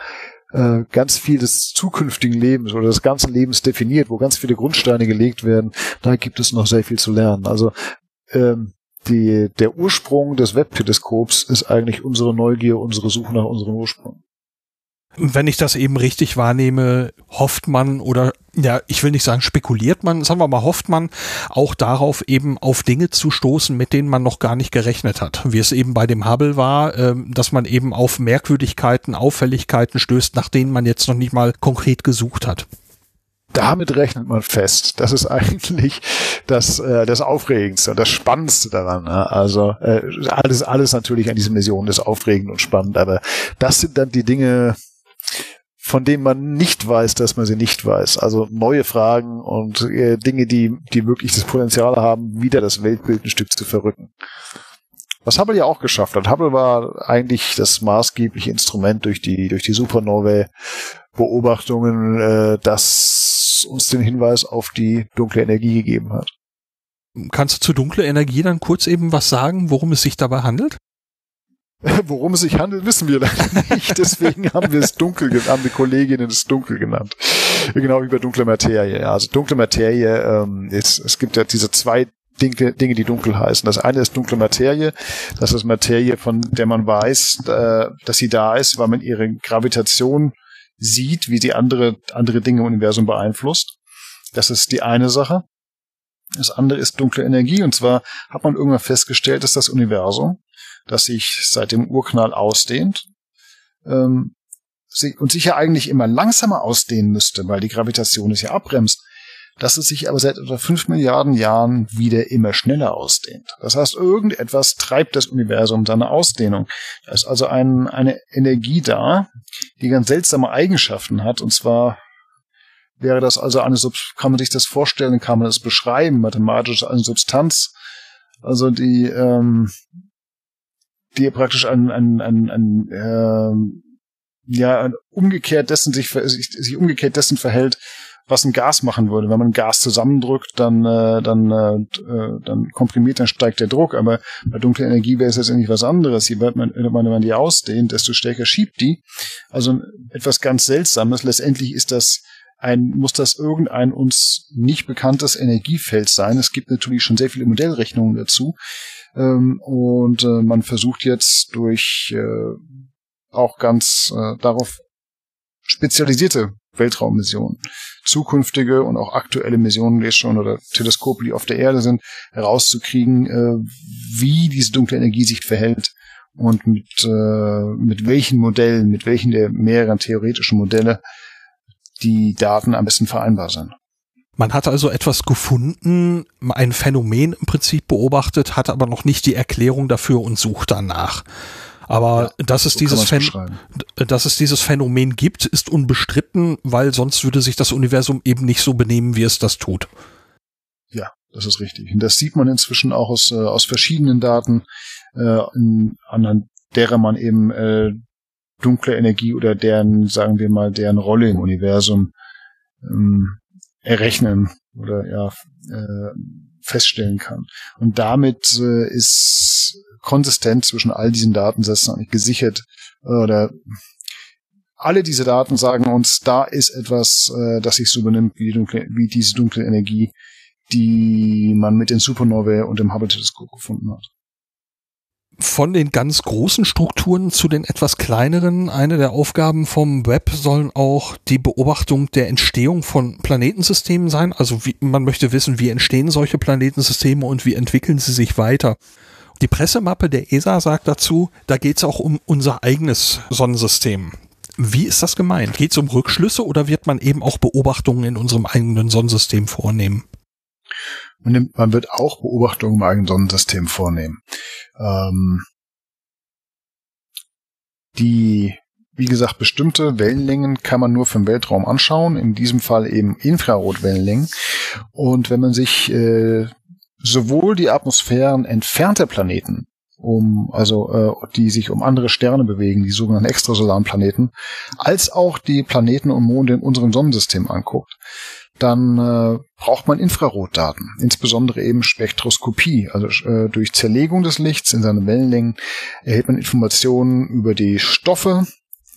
äh, ganz viel des zukünftigen Lebens oder des ganzen Lebens definiert, wo ganz viele Grundsteine gelegt werden, da gibt es noch sehr viel zu lernen. Also ähm, die, der Ursprung des Webteleskops ist eigentlich unsere Neugier, unsere Suche nach unserem Ursprung wenn ich das eben richtig wahrnehme, hofft man oder ja, ich will nicht sagen spekuliert man, sagen wir mal, hofft man auch darauf eben auf Dinge zu stoßen, mit denen man noch gar nicht gerechnet hat. Wie es eben bei dem Hubble war, äh, dass man eben auf Merkwürdigkeiten, Auffälligkeiten stößt, nach denen man jetzt noch nicht mal konkret gesucht hat damit rechnet man fest. Das ist [LAUGHS] eigentlich das, äh, das Aufregendste und das Spannendste daran. Ne? Also äh, alles, alles natürlich an diesen Missionen ist aufregend und spannend, aber das sind dann die Dinge, von denen man nicht weiß, dass man sie nicht weiß. Also neue Fragen und äh, Dinge, die, die wirklich das Potenzial haben, wieder das Weltbild ein Stück zu verrücken. Was Hubble ja auch geschafft hat. Hubble war eigentlich das maßgebliche Instrument durch die, durch die Supernovae-Beobachtungen, äh, das uns den Hinweis auf die dunkle Energie gegeben hat. Kannst du zu dunkle Energie dann kurz eben was sagen, worum es sich dabei handelt? [LAUGHS] Worum es sich handelt, wissen wir leider [LAUGHS] nicht. Deswegen haben wir es dunkel, haben die Kolleginnen es dunkel genannt. Genau über dunkle Materie. Ja, also dunkle Materie ähm, ist, es gibt ja diese zwei Dinge, Dinge, die dunkel heißen. Das eine ist dunkle Materie. Das ist Materie, von der man weiß, äh, dass sie da ist, weil man ihre Gravitation sieht, wie die andere, andere Dinge im Universum beeinflusst. Das ist die eine Sache. Das andere ist dunkle Energie. Und zwar hat man irgendwann festgestellt, dass das Universum das sich seit dem Urknall ausdehnt ähm, und sich ja eigentlich immer langsamer ausdehnen müsste, weil die Gravitation es ja abbremst, dass es sich aber seit etwa fünf Milliarden Jahren wieder immer schneller ausdehnt. Das heißt, irgendetwas treibt das Universum seine Ausdehnung. Da ist also ein, eine Energie da, die ganz seltsame Eigenschaften hat, und zwar wäre das also eine, kann man sich das vorstellen, kann man das beschreiben, mathematisch eine Substanz, also die ähm, die praktisch an, an, an, an äh, ja, umgekehrt dessen sich, sich, sich umgekehrt dessen verhält, was ein Gas machen würde. Wenn man Gas zusammendrückt, dann, äh, dann, äh, dann komprimiert, dann steigt der Druck. Aber bei dunkler Energie wäre es jetzt eigentlich was anderes. Je weiter man, wenn man die ausdehnt, desto stärker schiebt die. Also etwas ganz Seltsames. Letztendlich ist das ein, muss das irgendein uns nicht bekanntes Energiefeld sein. Es gibt natürlich schon sehr viele Modellrechnungen dazu. Ähm, und äh, man versucht jetzt durch äh, auch ganz äh, darauf spezialisierte Weltraummissionen. Zukünftige und auch aktuelle Missionen jetzt schon oder Teleskope, die auf der Erde sind, herauszukriegen, äh, wie diese dunkle Energie sich verhält und mit, äh, mit welchen Modellen, mit welchen der mehreren theoretischen Modelle die Daten am besten vereinbar sind. Man hat also etwas gefunden, ein Phänomen im Prinzip beobachtet, hat aber noch nicht die Erklärung dafür und sucht danach. Aber ja, dass, es so dieses dass es dieses Phänomen gibt, ist unbestritten, weil sonst würde sich das Universum eben nicht so benehmen, wie es das tut. Ja, das ist richtig. Und das sieht man inzwischen auch aus, äh, aus verschiedenen Daten, äh, in, anhand derer man eben äh, dunkle Energie oder deren, sagen wir mal, deren Rolle im Universum ähm, errechnen oder ja äh, feststellen kann. Und damit äh, ist konsistent zwischen all diesen Datensätzen eigentlich gesichert oder alle diese Daten sagen uns, da ist etwas, äh, das sich so benimmt wie, die dunkle, wie diese dunkle Energie, die man mit den Supernovae und dem Hubble-Teleskop gefunden hat von den ganz großen Strukturen zu den etwas kleineren. Eine der Aufgaben vom Web sollen auch die Beobachtung der Entstehung von Planetensystemen sein. Also wie, man möchte wissen, wie entstehen solche Planetensysteme und wie entwickeln sie sich weiter. Die Pressemappe der ESA sagt dazu, da geht es auch um unser eigenes Sonnensystem. Wie ist das gemeint? Geht es um Rückschlüsse oder wird man eben auch Beobachtungen in unserem eigenen Sonnensystem vornehmen? Man wird auch Beobachtungen im eigenen Sonnensystem vornehmen. Ähm, die, wie gesagt, bestimmte Wellenlängen kann man nur vom Weltraum anschauen, in diesem Fall eben Infrarotwellenlängen. Und wenn man sich äh, sowohl die Atmosphären entfernter Planeten um also äh, die sich um andere Sterne bewegen, die sogenannten extrasolaren Planeten, als auch die Planeten und Monde in unserem Sonnensystem anguckt, dann äh, braucht man Infrarotdaten, insbesondere eben Spektroskopie. Also äh, durch Zerlegung des Lichts in seine Wellenlängen erhält man Informationen über die Stoffe,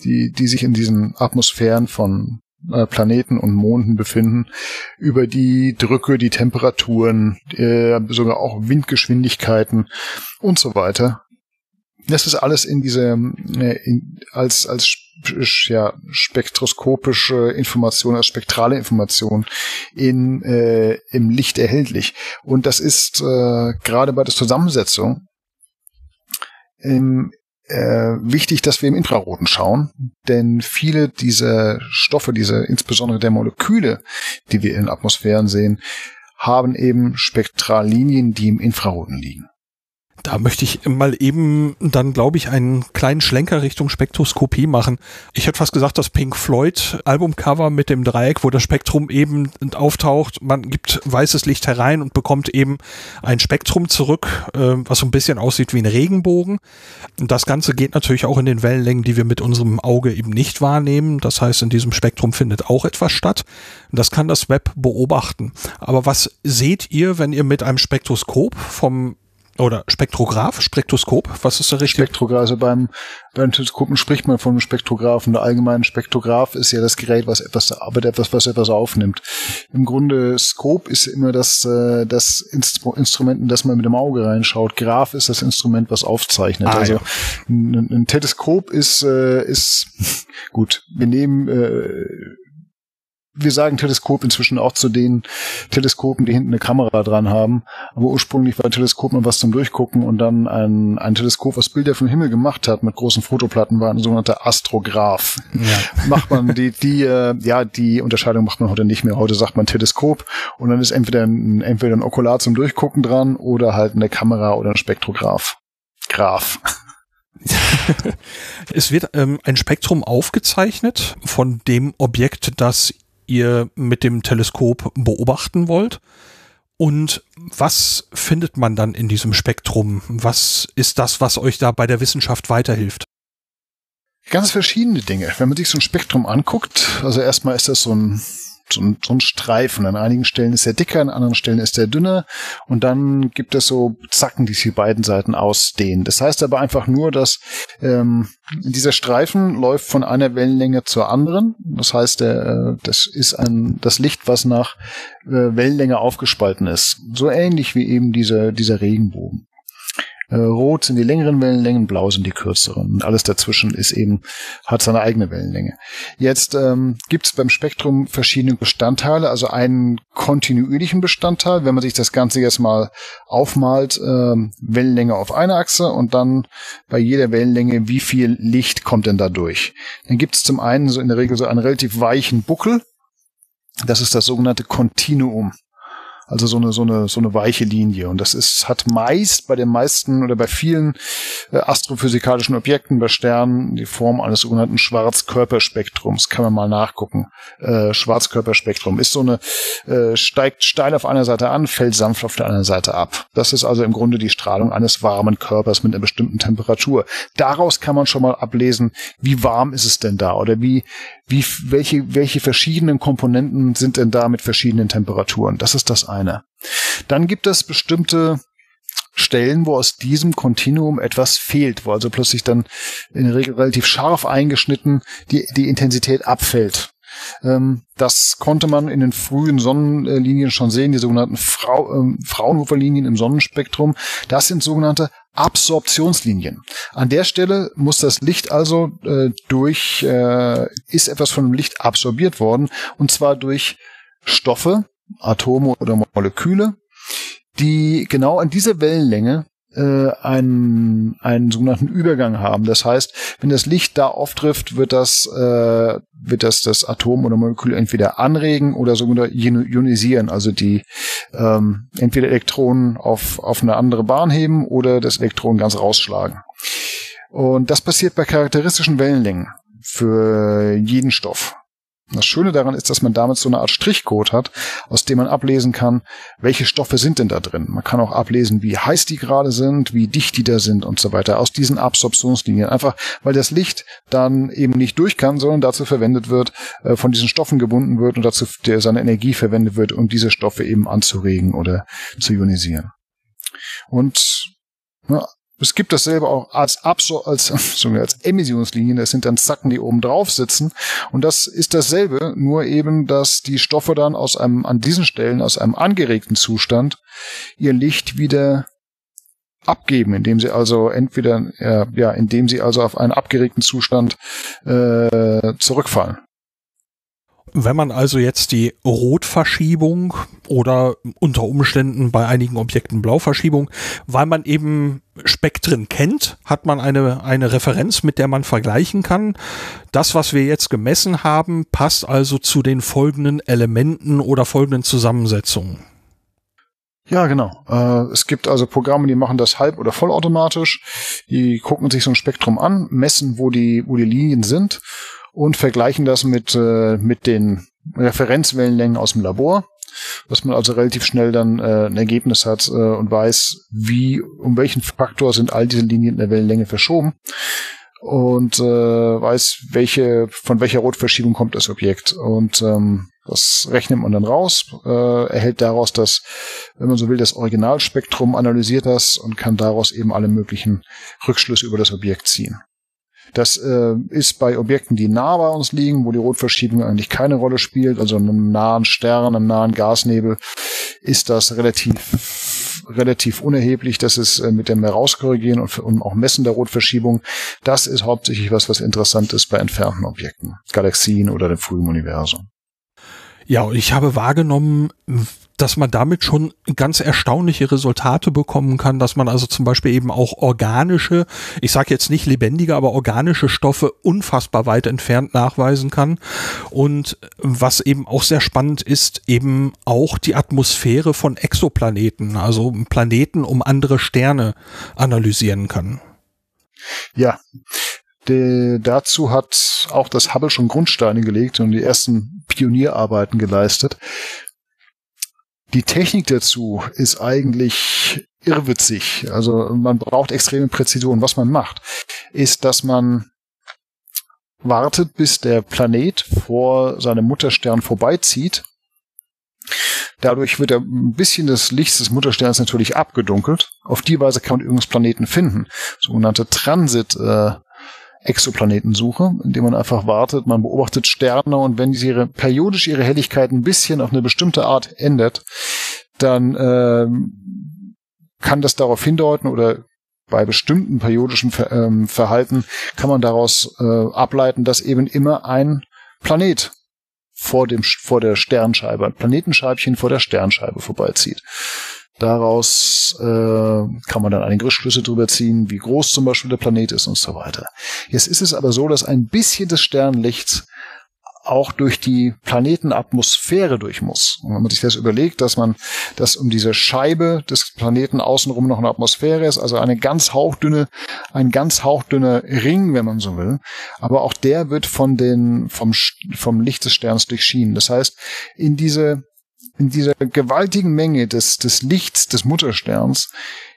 die, die sich in diesen Atmosphären von äh, Planeten und Monden befinden, über die Drücke, die Temperaturen, äh, sogar auch Windgeschwindigkeiten und so weiter. Das ist alles in diese äh, in, als als ja, spektroskopische Information, als spektrale Information in, äh, im Licht erhältlich. Und das ist äh, gerade bei der Zusammensetzung im, äh, wichtig, dass wir im Infraroten schauen, denn viele dieser Stoffe, diese insbesondere der Moleküle, die wir in Atmosphären sehen, haben eben Spektrallinien, die im Infraroten liegen. Da möchte ich mal eben dann, glaube ich, einen kleinen Schlenker Richtung Spektroskopie machen. Ich hätte fast gesagt, das Pink Floyd Albumcover mit dem Dreieck, wo das Spektrum eben auftaucht. Man gibt weißes Licht herein und bekommt eben ein Spektrum zurück, äh, was so ein bisschen aussieht wie ein Regenbogen. Das Ganze geht natürlich auch in den Wellenlängen, die wir mit unserem Auge eben nicht wahrnehmen. Das heißt, in diesem Spektrum findet auch etwas statt. Das kann das Web beobachten. Aber was seht ihr, wenn ihr mit einem Spektroskop vom oder Spektrograph, Spektroskop, was ist da richtig? Spektrograph, also beim, beim Teleskopen spricht man von Spektrograph und der allgemeine Spektrograph ist ja das Gerät, was etwas arbeitet, etwas, was etwas aufnimmt. Im Grunde Scope ist immer das, äh, das Instru Instrument, in das man mit dem Auge reinschaut. Graph ist das Instrument, was aufzeichnet. Ah, also ja. ein, ein Teleskop ist, äh, ist [LAUGHS] gut. Wir nehmen äh, wir sagen Teleskop inzwischen auch zu den Teleskopen, die hinten eine Kamera dran haben. Aber ursprünglich war ein Teleskop mal was zum Durchgucken und dann ein, ein Teleskop, was Bilder vom Himmel gemacht hat mit großen Fotoplatten, war ein sogenannter Astrograph. Ja. [LAUGHS] Macht man die, die, äh, ja, die Unterscheidung macht man heute nicht mehr. Heute sagt man Teleskop und dann ist entweder ein, entweder ein Okular zum Durchgucken dran oder halt eine Kamera oder ein Spektrograph. Graph. [LAUGHS] es wird ähm, ein Spektrum aufgezeichnet von dem Objekt, das ihr mit dem Teleskop beobachten wollt. Und was findet man dann in diesem Spektrum? Was ist das, was euch da bei der Wissenschaft weiterhilft? Ganz verschiedene Dinge. Wenn man sich so ein Spektrum anguckt, also erstmal ist das so ein so ein, so ein Streifen. An einigen Stellen ist er dicker, an anderen Stellen ist er dünner und dann gibt es so Zacken, die sich beiden Seiten ausdehnen. Das heißt aber einfach nur, dass ähm, dieser Streifen läuft von einer Wellenlänge zur anderen. Das heißt, der, äh, das ist ein das Licht, was nach äh, Wellenlänge aufgespalten ist. So ähnlich wie eben dieser dieser Regenbogen. Äh, rot sind die längeren Wellenlängen, blau sind die kürzeren. Und alles dazwischen ist eben, hat seine eigene Wellenlänge. Jetzt ähm, gibt es beim Spektrum verschiedene Bestandteile, also einen kontinuierlichen Bestandteil, wenn man sich das Ganze jetzt mal aufmalt, äh, Wellenlänge auf einer Achse und dann bei jeder Wellenlänge, wie viel Licht kommt denn da durch. Dann gibt es zum einen so in der Regel so einen relativ weichen Buckel, das ist das sogenannte Kontinuum. Also so eine, so eine, so eine weiche Linie. Und das ist, hat meist bei den meisten oder bei vielen äh, astrophysikalischen Objekten, bei Sternen, die Form eines sogenannten Schwarzkörperspektrums. Kann man mal nachgucken. Äh, Schwarzkörperspektrum ist so eine, äh, steigt steil auf einer Seite an, fällt sanft auf der anderen Seite ab. Das ist also im Grunde die Strahlung eines warmen Körpers mit einer bestimmten Temperatur. Daraus kann man schon mal ablesen, wie warm ist es denn da oder wie, wie, welche, welche verschiedenen Komponenten sind denn da mit verschiedenen Temperaturen. Das ist das eine. Dann gibt es bestimmte Stellen, wo aus diesem Kontinuum etwas fehlt, wo also plötzlich dann in der Regel relativ scharf eingeschnitten die, die Intensität abfällt. Ähm, das konnte man in den frühen Sonnenlinien schon sehen, die sogenannten Frau, äh, Fraunhofer-Linien im Sonnenspektrum. Das sind sogenannte Absorptionslinien. An der Stelle muss das Licht also äh, durch, äh, ist etwas von dem Licht absorbiert worden, und zwar durch Stoffe, Atome oder Moleküle, die genau an dieser Wellenlänge äh, einen, einen sogenannten Übergang haben. Das heißt, wenn das Licht da auftrifft, wird das, äh, wird das das Atom oder Molekül entweder anregen oder sogar ionisieren, also die ähm, entweder Elektronen auf, auf eine andere Bahn heben oder das Elektron ganz rausschlagen. Und das passiert bei charakteristischen Wellenlängen für jeden Stoff. Das Schöne daran ist, dass man damit so eine Art Strichcode hat, aus dem man ablesen kann, welche Stoffe sind denn da drin. Man kann auch ablesen, wie heiß die gerade sind, wie dicht die da sind und so weiter, aus diesen Absorptionslinien. Einfach, weil das Licht dann eben nicht durch kann, sondern dazu verwendet wird, äh, von diesen Stoffen gebunden wird und dazu seine Energie verwendet wird, um diese Stoffe eben anzuregen oder zu ionisieren. Und ne, es gibt dasselbe auch als Absor als, [LAUGHS] als Emissionslinien. Das sind dann Zacken, die oben drauf sitzen. Und das ist dasselbe, nur eben, dass die Stoffe dann aus einem, an diesen Stellen, aus einem angeregten Zustand, ihr Licht wieder abgeben, indem sie also entweder, äh, ja, indem sie also auf einen abgeregten Zustand äh, zurückfallen. Wenn man also jetzt die Rotverschiebung oder unter Umständen bei einigen Objekten Blauverschiebung, weil man eben Spektren kennt, hat man eine, eine Referenz, mit der man vergleichen kann. Das, was wir jetzt gemessen haben, passt also zu den folgenden Elementen oder folgenden Zusammensetzungen. Ja, genau. Äh, es gibt also Programme, die machen das halb- oder vollautomatisch. Die gucken sich so ein Spektrum an, messen, wo die, wo die Linien sind und vergleichen das mit, äh, mit den Referenzwellenlängen aus dem Labor, dass man also relativ schnell dann äh, ein Ergebnis hat äh, und weiß, wie, um welchen Faktor sind all diese Linien in der Wellenlänge verschoben und äh, weiß, welche, von welcher Rotverschiebung kommt das Objekt. Und ähm, das rechnet man dann raus, äh, erhält daraus das, wenn man so will, das Originalspektrum, analysiert das und kann daraus eben alle möglichen Rückschlüsse über das Objekt ziehen. Das äh, ist bei Objekten, die nah bei uns liegen, wo die Rotverschiebung eigentlich keine Rolle spielt, also einem nahen Stern, einem nahen Gasnebel, ist das relativ relativ unerheblich. Das ist äh, mit dem Herauskorrigieren und, und auch Messen der Rotverschiebung. Das ist hauptsächlich was, was interessant ist bei entfernten Objekten, Galaxien oder dem frühen Universum. Ja, ich habe wahrgenommen, dass man damit schon ganz erstaunliche Resultate bekommen kann, dass man also zum Beispiel eben auch organische, ich sage jetzt nicht lebendige, aber organische Stoffe unfassbar weit entfernt nachweisen kann. Und was eben auch sehr spannend ist, eben auch die Atmosphäre von Exoplaneten, also Planeten um andere Sterne analysieren kann. Ja, De, dazu hat auch das Hubble schon Grundsteine gelegt und die ersten Pionierarbeiten geleistet. Die Technik dazu ist eigentlich irrwitzig. Also man braucht extreme Präzision. Was man macht, ist, dass man wartet, bis der Planet vor seinem Mutterstern vorbeizieht. Dadurch wird ein bisschen das Licht des Muttersterns natürlich abgedunkelt. Auf die Weise kann man übrigens Planeten finden. Sogenannte Transit äh, Exoplanetensuche, indem man einfach wartet, man beobachtet Sterne und wenn sie ihre, periodisch ihre Helligkeit ein bisschen auf eine bestimmte Art ändert, dann äh, kann das darauf hindeuten oder bei bestimmten periodischen Ver ähm, Verhalten kann man daraus äh, ableiten, dass eben immer ein Planet vor dem vor der Sternscheibe, ein Planetenscheibchen vor der Sternscheibe vorbeizieht. Daraus äh, kann man dann einige Rückschlüsse drüber ziehen, wie groß zum Beispiel der Planet ist und so weiter. Jetzt ist es aber so, dass ein bisschen des Sternlichts auch durch die Planetenatmosphäre durch muss. Und wenn man sich das überlegt, dass man, dass um diese Scheibe des Planeten außenrum noch eine Atmosphäre ist, also eine ganz hauchdünne, ein ganz hauchdünner Ring, wenn man so will. Aber auch der wird von den, vom, vom Licht des Sterns durchschienen. Das heißt, in diese in dieser gewaltigen Menge des, des Lichts des Muttersterns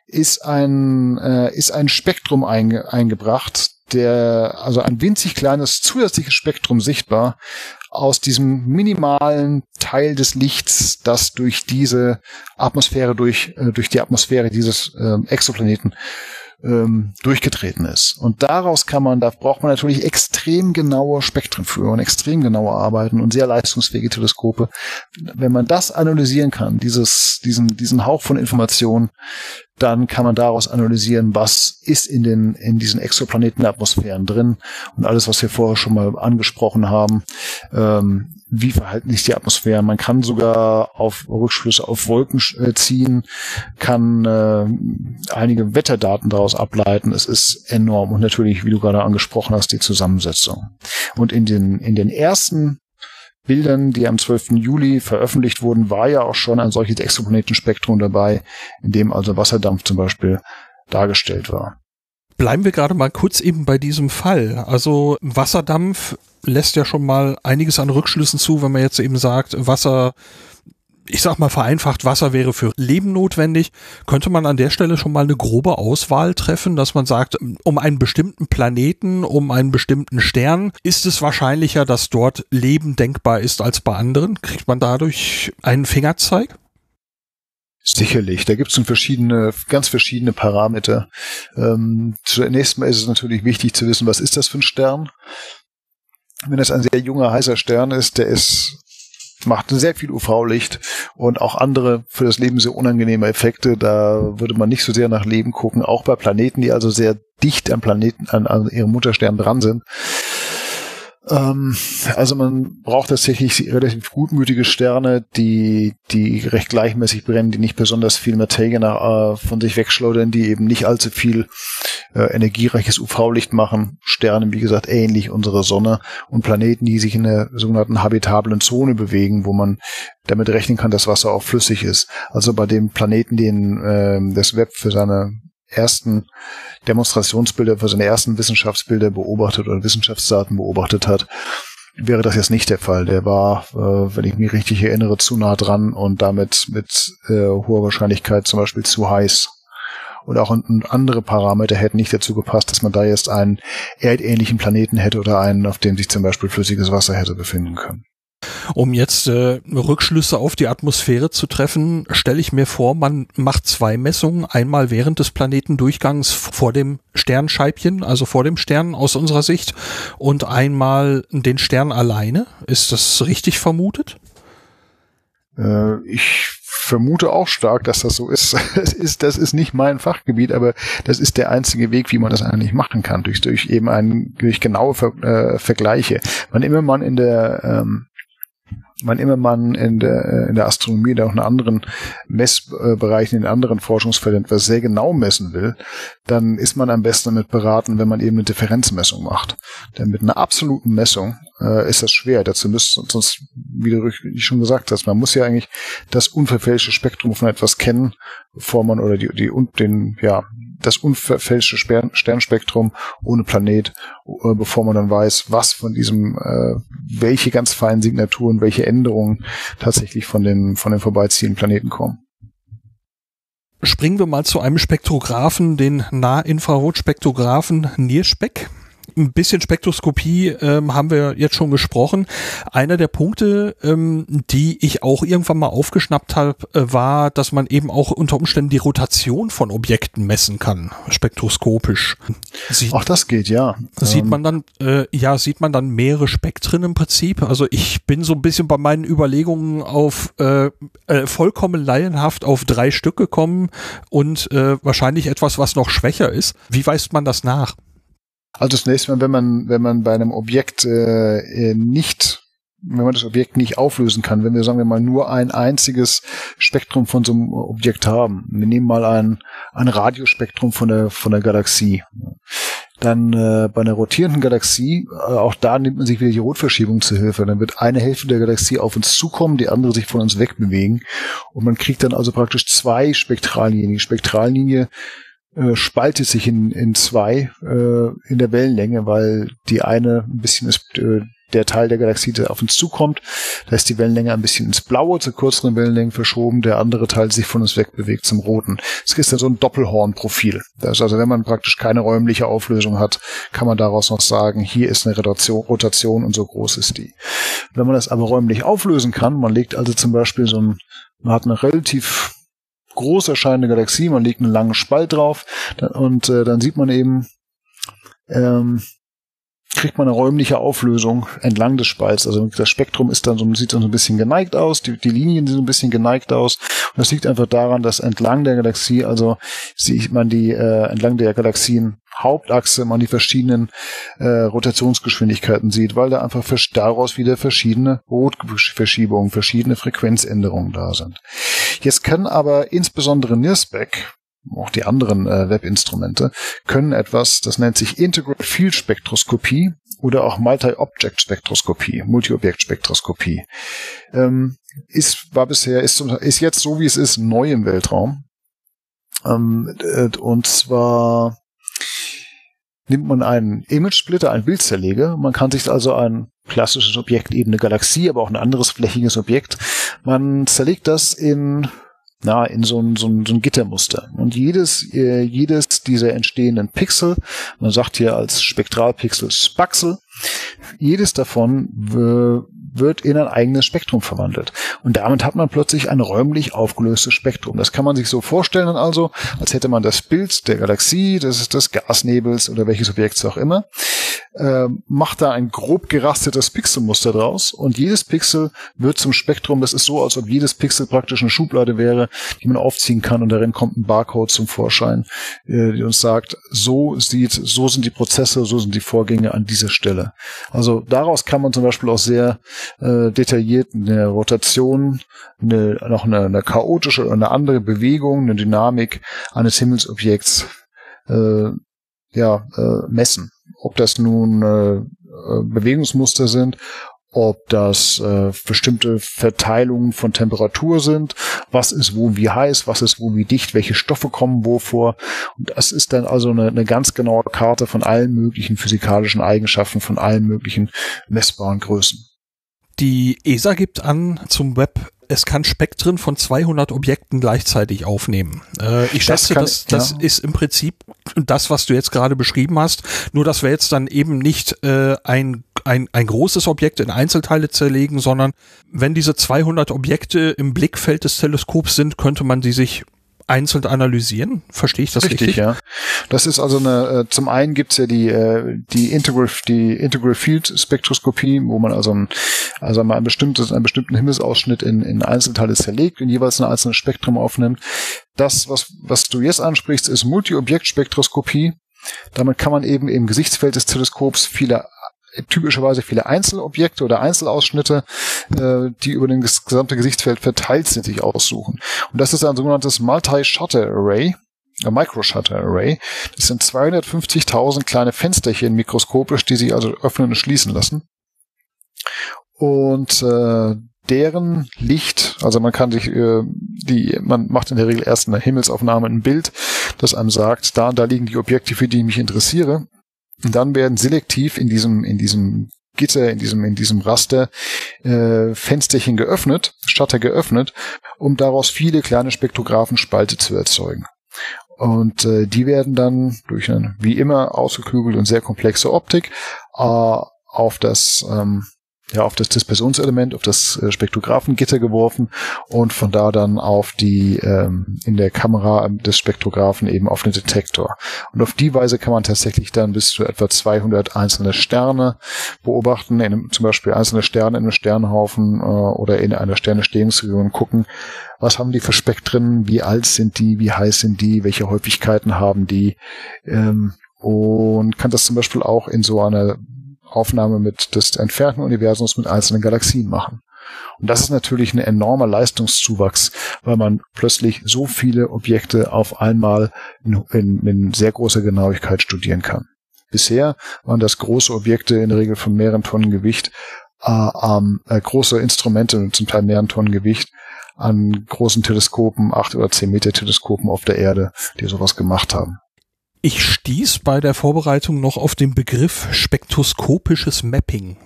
ist ein, äh, ist ein Spektrum einge, eingebracht, der, also ein winzig kleines zusätzliches Spektrum sichtbar aus diesem minimalen Teil des Lichts, das durch diese Atmosphäre, durch, äh, durch die Atmosphäre dieses äh, Exoplaneten ähm, durchgetreten ist. Und daraus kann man, da braucht man natürlich extrem genaue Spektren für und extrem genaue Arbeiten und sehr leistungsfähige Teleskope. Wenn man das analysieren kann, dieses, diesen, diesen Hauch von Information, dann kann man daraus analysieren, was ist in den in diesen Exoplanetenatmosphären drin und alles, was wir vorher schon mal angesprochen haben. Ähm, wie verhalten sich die Atmosphären? Man kann sogar auf Rückschlüsse auf Wolken äh, ziehen, kann äh, einige Wetterdaten daraus ableiten. Es ist enorm und natürlich, wie du gerade angesprochen hast, die Zusammensetzung. Und in den in den ersten Bildern, die am 12. Juli veröffentlicht wurden, war ja auch schon ein solches Exoplanetenspektrum dabei, in dem also Wasserdampf zum Beispiel dargestellt war. Bleiben wir gerade mal kurz eben bei diesem Fall. Also Wasserdampf lässt ja schon mal einiges an Rückschlüssen zu, wenn man jetzt eben sagt, Wasser ich sag mal vereinfacht, Wasser wäre für Leben notwendig, könnte man an der Stelle schon mal eine grobe Auswahl treffen, dass man sagt, um einen bestimmten Planeten, um einen bestimmten Stern, ist es wahrscheinlicher, dass dort Leben denkbar ist als bei anderen? Kriegt man dadurch einen Fingerzeig? Sicherlich, da gibt es verschiedene, ganz verschiedene Parameter. Ähm, zunächst mal ist es natürlich wichtig zu wissen, was ist das für ein Stern? Wenn es ein sehr junger, heißer Stern ist, der ist macht sehr viel UV-Licht und auch andere für das Leben sehr unangenehme Effekte. Da würde man nicht so sehr nach Leben gucken, auch bei Planeten, die also sehr dicht am Planeten, an, an ihrem Mutterstern dran sind. Ähm, also man braucht tatsächlich relativ gutmütige Sterne, die, die recht gleichmäßig brennen, die nicht besonders viel Materie nach, äh, von sich wegschleudern, die eben nicht allzu viel äh, energiereiches UV-Licht machen. Sterne, wie gesagt, ähnlich unserer Sonne und Planeten, die sich in der sogenannten habitablen Zone bewegen, wo man damit rechnen kann, dass Wasser auch flüssig ist. Also bei dem Planeten, den äh, das Web für seine ersten Demonstrationsbilder, für seine ersten Wissenschaftsbilder beobachtet oder Wissenschaftsdaten beobachtet hat, wäre das jetzt nicht der Fall. Der war, äh, wenn ich mich richtig erinnere, zu nah dran und damit mit äh, hoher Wahrscheinlichkeit zum Beispiel zu heiß. Und auch andere Parameter hätten nicht dazu gepasst, dass man da jetzt einen erdähnlichen Planeten hätte oder einen, auf dem sich zum Beispiel flüssiges Wasser hätte befinden können. Um jetzt äh, Rückschlüsse auf die Atmosphäre zu treffen, stelle ich mir vor, man macht zwei Messungen, einmal während des Planetendurchgangs vor dem Sternscheibchen, also vor dem Stern aus unserer Sicht, und einmal den Stern alleine. Ist das richtig vermutet? Äh, ich vermute auch stark, dass das so ist. [LAUGHS] Das ist, das ist nicht mein Fachgebiet, aber das ist der einzige Weg, wie man das eigentlich machen kann, durch, durch eben einen, durch genaue Ver, äh, Vergleiche. Wann immer man in der ähm, wann immer man in der, in der Astronomie oder auch in anderen Messbereichen, in anderen Forschungsfeldern etwas sehr genau messen will, dann ist man am besten damit beraten, wenn man eben eine Differenzmessung macht. Denn mit einer absoluten Messung äh, ist das schwer. Dazu müsste sonst, wie du schon gesagt hast, man muss ja eigentlich das unverfälschte Spektrum von etwas kennen, bevor man oder die, die und den, ja, das unverfälschte Sternspektrum ohne Planet, äh, bevor man dann weiß, was von diesem, äh, welche ganz feinen Signaturen, welche Änderungen tatsächlich von den, von den vorbeiziehenden Planeten kommen. Springen wir mal zu einem Spektrographen, den Nahinfrarotspektrographen NIRSPEC. Ein bisschen Spektroskopie ähm, haben wir jetzt schon gesprochen. Einer der Punkte, ähm, die ich auch irgendwann mal aufgeschnappt habe, äh, war, dass man eben auch unter Umständen die Rotation von Objekten messen kann, spektroskopisch. Sieht, Auch das geht, ja. Sieht ähm, man dann, äh, ja, sieht man dann mehrere Spektren im Prinzip. Also ich bin so ein bisschen bei meinen Überlegungen auf äh, äh, vollkommen laienhaft auf drei Stück gekommen und äh, wahrscheinlich etwas, was noch schwächer ist. Wie weist man das nach? Also zunächst mal, wenn man, wenn man bei einem Objekt äh, äh, nicht wenn man das Objekt nicht auflösen kann, wenn wir sagen wir mal nur ein einziges Spektrum von so einem Objekt haben. Wir nehmen mal ein, ein Radiospektrum von der, von der Galaxie. Dann äh, bei einer rotierenden Galaxie, äh, auch da nimmt man sich wieder die Rotverschiebung zu Hilfe. Dann wird eine Hälfte der Galaxie auf uns zukommen, die andere sich von uns wegbewegen. Und man kriegt dann also praktisch zwei Spektrallinien. Die Spektrallinie äh, spaltet sich in, in zwei äh, in der Wellenlänge, weil die eine ein bisschen ist, äh, der Teil der Galaxie, der auf uns zukommt, da ist die Wellenlänge ein bisschen ins Blaue, zur kürzeren Wellenlänge verschoben, der andere Teil sich von uns wegbewegt zum Roten. Es ist dann so ein Doppelhornprofil. Das ist also, wenn man praktisch keine räumliche Auflösung hat, kann man daraus noch sagen, hier ist eine Rotation, Rotation und so groß ist die. Wenn man das aber räumlich auflösen kann, man legt also zum Beispiel so ein, man hat eine relativ groß erscheinende Galaxie, man legt einen langen Spalt drauf und äh, dann sieht man eben, ähm, kriegt man eine räumliche Auflösung entlang des Spalts. Also das Spektrum ist dann so, sieht dann so ein bisschen geneigt aus, die, die Linien sehen so ein bisschen geneigt aus. Und das liegt einfach daran, dass entlang der Galaxie, also sieht man die äh, entlang der Galaxien Hauptachse man die verschiedenen äh, Rotationsgeschwindigkeiten sieht, weil da einfach daraus wieder verschiedene Rotverschiebungen, verschiedene Frequenzänderungen da sind. Jetzt können aber insbesondere NIRSPEC, auch die anderen äh, Webinstrumente, können etwas, das nennt sich Integral Field Spektroskopie oder auch Multi-Object Spektroskopie, Multi-Objekt Spektroskopie. Ähm, ist, war bisher, ist, ist jetzt so wie es ist, neu im Weltraum. Ähm, äh, und zwar nimmt man einen Image-Splitter, einen Bildzerleger. Man kann sich also ein klassisches Objekt, eben eine Galaxie, aber auch ein anderes flächiges Objekt. Man zerlegt das in na, in so ein, so ein, so ein Gittermuster. Und jedes, äh, jedes dieser entstehenden Pixel, man sagt hier als Spektralpixel Spaxel, jedes davon wird in ein eigenes Spektrum verwandelt. Und damit hat man plötzlich ein räumlich aufgelöstes Spektrum. Das kann man sich so vorstellen also, als hätte man das Bild der Galaxie, des, des Gasnebels oder welches Objekts auch immer, äh, macht da ein grob gerastetes Pixelmuster draus und jedes Pixel wird zum Spektrum. Das ist so, als ob jedes Pixel praktisch eine Schublade wäre, die man aufziehen kann und darin kommt ein Barcode zum Vorschein, äh, die uns sagt, so sieht, so sind die Prozesse, so sind die Vorgänge an dieser Stelle. Also daraus kann man zum Beispiel auch sehr äh, detailliert eine Rotation, eine, noch eine, eine chaotische oder eine andere Bewegung, eine Dynamik eines Himmelsobjekts äh, ja, äh, messen. Ob das nun äh, äh Bewegungsmuster sind, ob das äh, bestimmte Verteilungen von Temperatur sind, was ist wo wie heiß, was ist wo wie dicht, welche Stoffe kommen wo vor. Und das ist dann also eine, eine ganz genaue Karte von allen möglichen physikalischen Eigenschaften, von allen möglichen messbaren Größen. Die ESA gibt an zum Web es kann Spektren von 200 Objekten gleichzeitig aufnehmen. Äh, ich schätze, das, kann, das, das ist im Prinzip das, was du jetzt gerade beschrieben hast. Nur, dass wir jetzt dann eben nicht äh, ein ein, ein großes Objekt in Einzelteile zerlegen, sondern wenn diese 200 Objekte im Blickfeld des Teleskops sind, könnte man sie sich einzeln analysieren. Verstehe ich das richtig? richtig? ja. Das ist also eine, äh, zum einen gibt's ja die, äh, die Integral, die Integral Field Spektroskopie, wo man also ein, also mal ein bestimmtes, einen bestimmten Himmelsausschnitt in, in Einzelteile zerlegt und jeweils ein einzelnes Spektrum aufnimmt. Das, was, was du jetzt ansprichst, ist Multi-Objekt-Spektroskopie. Damit kann man eben im Gesichtsfeld des Teleskops viele typischerweise viele Einzelobjekte oder Einzelausschnitte, äh, die über das gesamte Gesichtsfeld verteilt sind, sich aussuchen. Und das ist ein sogenanntes Multi-Shutter Array. Ein Micro-Shutter Array. Das sind 250.000 kleine Fensterchen mikroskopisch, die sich also öffnen und schließen lassen. Und äh, deren Licht, also man kann sich äh, die, man macht in der Regel erst eine Himmelsaufnahme ein Bild, das einem sagt, da da liegen die Objekte, für die ich mich interessiere. Und dann werden selektiv in diesem, in diesem Gitter, in diesem, in diesem Raster äh, Fensterchen geöffnet, Shutter geöffnet, um daraus viele kleine Spektrographenspalte zu erzeugen. Und äh, die werden dann durch eine wie immer ausgeklügelte und sehr komplexe Optik äh, auf das ähm, ja, auf das Dispersionselement, auf das äh, Spektrographengitter geworfen und von da dann auf die ähm, in der Kamera des Spektrographen eben auf den Detektor. Und auf die Weise kann man tatsächlich dann bis zu etwa 200 einzelne Sterne beobachten, in, zum Beispiel einzelne Sterne in einem Sternhaufen äh, oder in einer Sternestehungsregion gucken, was haben die für Spektren, wie alt sind die, wie heiß sind die, welche Häufigkeiten haben die ähm, und kann das zum Beispiel auch in so einer Aufnahme mit des entfernten Universums mit einzelnen Galaxien machen. Und das ist natürlich ein enormer Leistungszuwachs, weil man plötzlich so viele Objekte auf einmal in, in, in sehr großer Genauigkeit studieren kann. Bisher waren das große Objekte in der Regel von mehreren Tonnen Gewicht, äh, äh, große Instrumente, zum Teil mehreren Tonnen Gewicht, an großen Teleskopen, acht oder zehn Meter Teleskopen auf der Erde, die sowas gemacht haben. Ich stieß bei der Vorbereitung noch auf den Begriff spektroskopisches Mapping.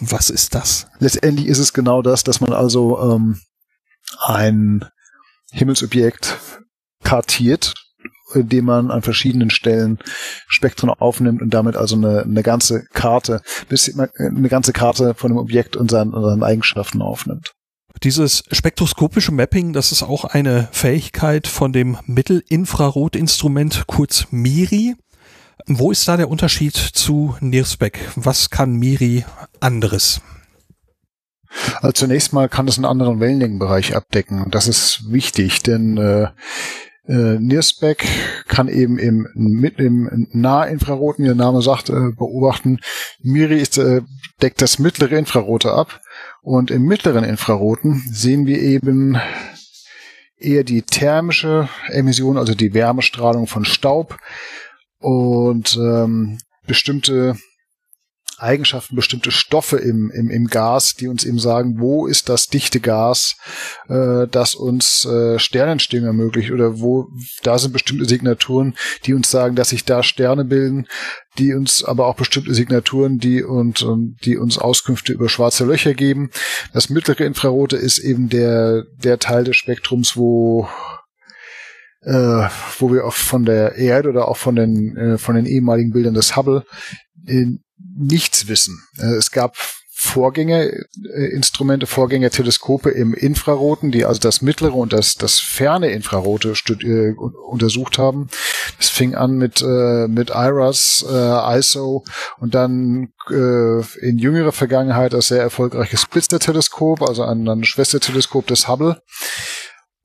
Was ist das? Letztendlich ist es genau das, dass man also ähm, ein Himmelsobjekt kartiert, indem man an verschiedenen Stellen Spektren aufnimmt und damit also eine, eine ganze Karte, eine ganze Karte von dem Objekt und seinen, und seinen Eigenschaften aufnimmt. Dieses spektroskopische Mapping, das ist auch eine Fähigkeit von dem Mittelinfrarotinstrument, kurz MIRI. Wo ist da der Unterschied zu NIRSPEC? Was kann MIRI anderes? Also zunächst mal kann es einen anderen Wellenlängenbereich abdecken. Das ist wichtig, denn äh, äh, NIRSPEC kann eben im, im Nahinfraroten, wie der Name sagt, äh, beobachten. MIRI ist, äh, deckt das mittlere Infrarote ab und im mittleren Infraroten sehen wir eben eher die thermische Emission, also die Wärmestrahlung von Staub. Und ähm, bestimmte Eigenschaften, bestimmte Stoffe im, im, im Gas, die uns eben sagen, wo ist das dichte Gas, äh, das uns äh, Sternentstehung ermöglicht oder wo da sind bestimmte Signaturen, die uns sagen, dass sich da Sterne bilden, die uns aber auch bestimmte Signaturen, die und, und die uns Auskünfte über schwarze Löcher geben. Das mittlere Infrarote ist eben der der Teil des Spektrums, wo äh, wo wir auch von der Erde oder auch von den äh, von den ehemaligen Bildern des Hubble in, nichts wissen. Äh, es gab Vorgängerinstrumente, äh, Vorgängerteleskope im Infraroten, die also das mittlere und das, das ferne Infrarote äh, untersucht haben. Das fing an mit, äh, mit IRAS, äh, ISO und dann äh, in jüngerer Vergangenheit das sehr erfolgreiche Spitzer-Teleskop, also ein, ein Schwesterteleskop des Hubble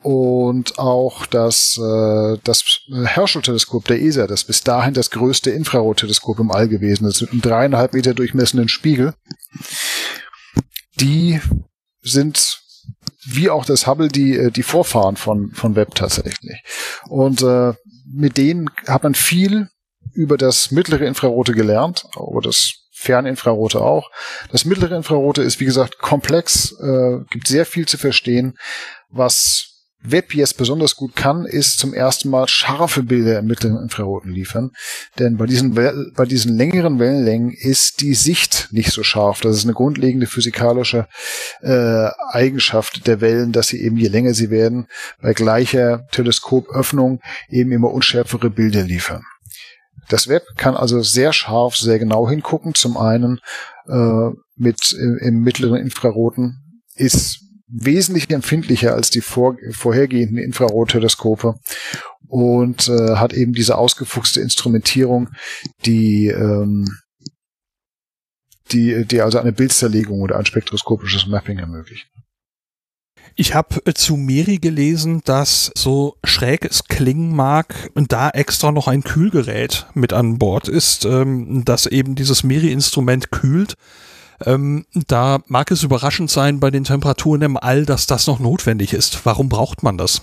und auch das, äh, das Herschel-Teleskop der ESA, das bis dahin das größte Infrarotteleskop im All gewesen ist, mit einem dreieinhalb Meter durchmessenden Spiegel. Die sind wie auch das Hubble die, äh, die Vorfahren von, von Webb tatsächlich. Und äh, mit denen hat man viel über das mittlere Infrarote gelernt, über das Ferninfrarote auch. Das mittlere Infrarote ist, wie gesagt, komplex, äh, gibt sehr viel zu verstehen, was Web jetzt besonders gut kann, ist zum ersten Mal scharfe Bilder im mittleren Infraroten liefern. Denn bei diesen, bei diesen längeren Wellenlängen ist die Sicht nicht so scharf. Das ist eine grundlegende physikalische äh, Eigenschaft der Wellen, dass sie eben je länger sie werden, bei gleicher Teleskopöffnung eben immer unschärfere Bilder liefern. Das Web kann also sehr scharf, sehr genau hingucken. Zum einen äh, mit im, im mittleren Infraroten ist wesentlich empfindlicher als die vor, vorhergehenden Infrarotteleskope und äh, hat eben diese ausgefuchste Instrumentierung, die ähm, die, die also eine Bildzerlegung oder ein spektroskopisches Mapping ermöglicht. Ich habe äh, zu Miri gelesen, dass so schräg es klingen mag, da extra noch ein Kühlgerät mit an Bord ist, ähm, das eben dieses Miri-Instrument kühlt ähm, da mag es überraschend sein bei den Temperaturen im All, dass das noch notwendig ist. Warum braucht man das?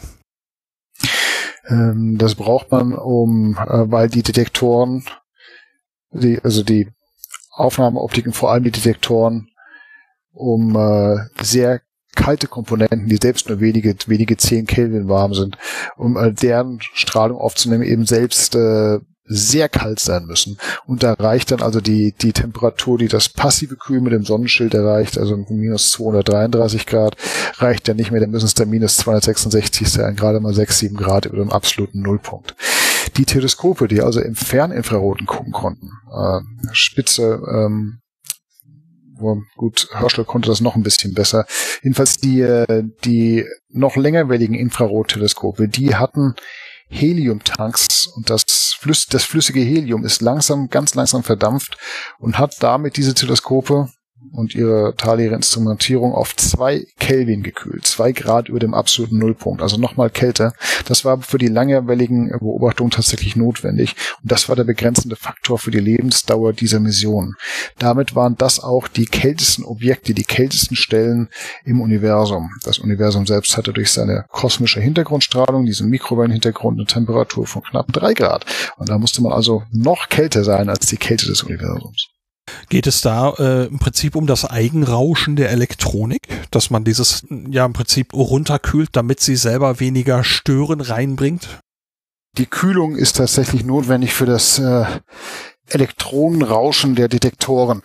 Ähm, das braucht man, um, äh, weil die Detektoren, die, also die Aufnahmeoptiken, vor allem die Detektoren, um äh, sehr kalte Komponenten, die selbst nur wenige, wenige 10 Kelvin warm sind, um äh, deren Strahlung aufzunehmen, eben selbst äh, sehr kalt sein müssen. Und da reicht dann also die, die Temperatur, die das passive Kühl mit dem Sonnenschild erreicht, also minus 233 Grad, reicht ja nicht mehr, dann müssen es dann minus 266 sein, gerade mal 6, 7 Grad über dem absoluten Nullpunkt. Die Teleskope, die also im Ferninfraroten gucken konnten, äh, spitze ähm, gut, Herschel konnte das noch ein bisschen besser. Jedenfalls die, äh, die noch längerwelligen Infrarotteleskope, die hatten Heliumtanks und das, Flüss, das flüssige Helium ist langsam, ganz langsam verdampft und hat damit diese Teleskope und ihre Teile ihrer Instrumentierung auf zwei Kelvin gekühlt, zwei Grad über dem absoluten Nullpunkt, also nochmal kälter. Das war für die langwelligen Beobachtungen tatsächlich notwendig und das war der begrenzende Faktor für die Lebensdauer dieser Mission. Damit waren das auch die kältesten Objekte, die kältesten Stellen im Universum. Das Universum selbst hatte durch seine kosmische Hintergrundstrahlung, diesen Mikrowellenhintergrund, eine Temperatur von knapp drei Grad. Und da musste man also noch kälter sein als die Kälte des Universums. Geht es da äh, im Prinzip um das Eigenrauschen der Elektronik, dass man dieses ja im Prinzip runterkühlt, damit sie selber weniger Stören reinbringt? Die Kühlung ist tatsächlich notwendig für das äh, Elektronenrauschen der Detektoren.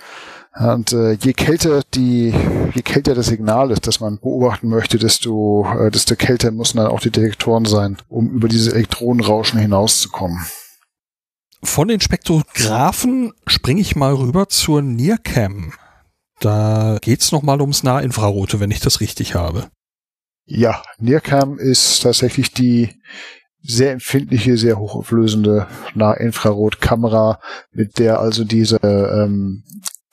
Und äh, je kälter die, je kälter das Signal ist, das man beobachten möchte, desto, äh, desto kälter müssen dann auch die Detektoren sein, um über dieses Elektronenrauschen hinauszukommen. Von den Spektrographen springe ich mal rüber zur NIRCam. Da geht's noch mal ums Nahinfrarote, wenn ich das richtig habe. Ja, NIRCam ist tatsächlich die sehr empfindliche, sehr hochauflösende Nahinfrarotkamera, mit der also diese ähm,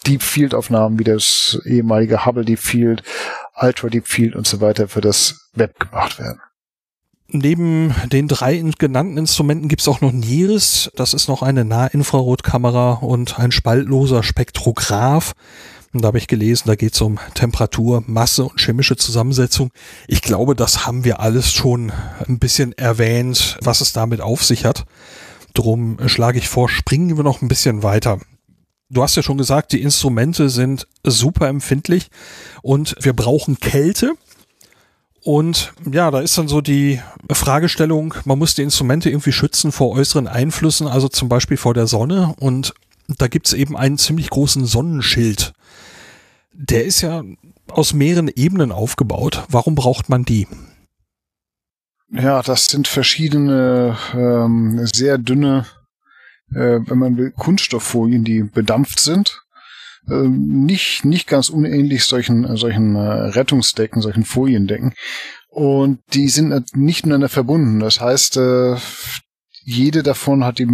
Deep Field Aufnahmen wie das ehemalige Hubble Deep Field, Ultra Deep Field und so weiter für das Web gemacht werden. Neben den drei genannten Instrumenten gibt es auch noch NIRIS. Das ist noch eine Nahinfrarotkamera und ein spaltloser Spektrograph. Und da habe ich gelesen, da geht es um Temperatur, Masse und chemische Zusammensetzung. Ich glaube, das haben wir alles schon ein bisschen erwähnt, was es damit auf sich hat. Drum schlage ich vor, springen wir noch ein bisschen weiter. Du hast ja schon gesagt, die Instrumente sind super empfindlich und wir brauchen Kälte. Und ja, da ist dann so die Fragestellung, man muss die Instrumente irgendwie schützen vor äußeren Einflüssen, also zum Beispiel vor der Sonne. Und da gibt's eben einen ziemlich großen Sonnenschild. Der ist ja aus mehreren Ebenen aufgebaut. Warum braucht man die? Ja, das sind verschiedene ähm, sehr dünne, äh, wenn man will, Kunststofffolien, die bedampft sind. Ähm, nicht, nicht ganz unähnlich solchen, äh, solchen äh, Rettungsdecken, solchen Foliendecken. Und die sind nicht miteinander verbunden. Das heißt, äh, jede davon hat die,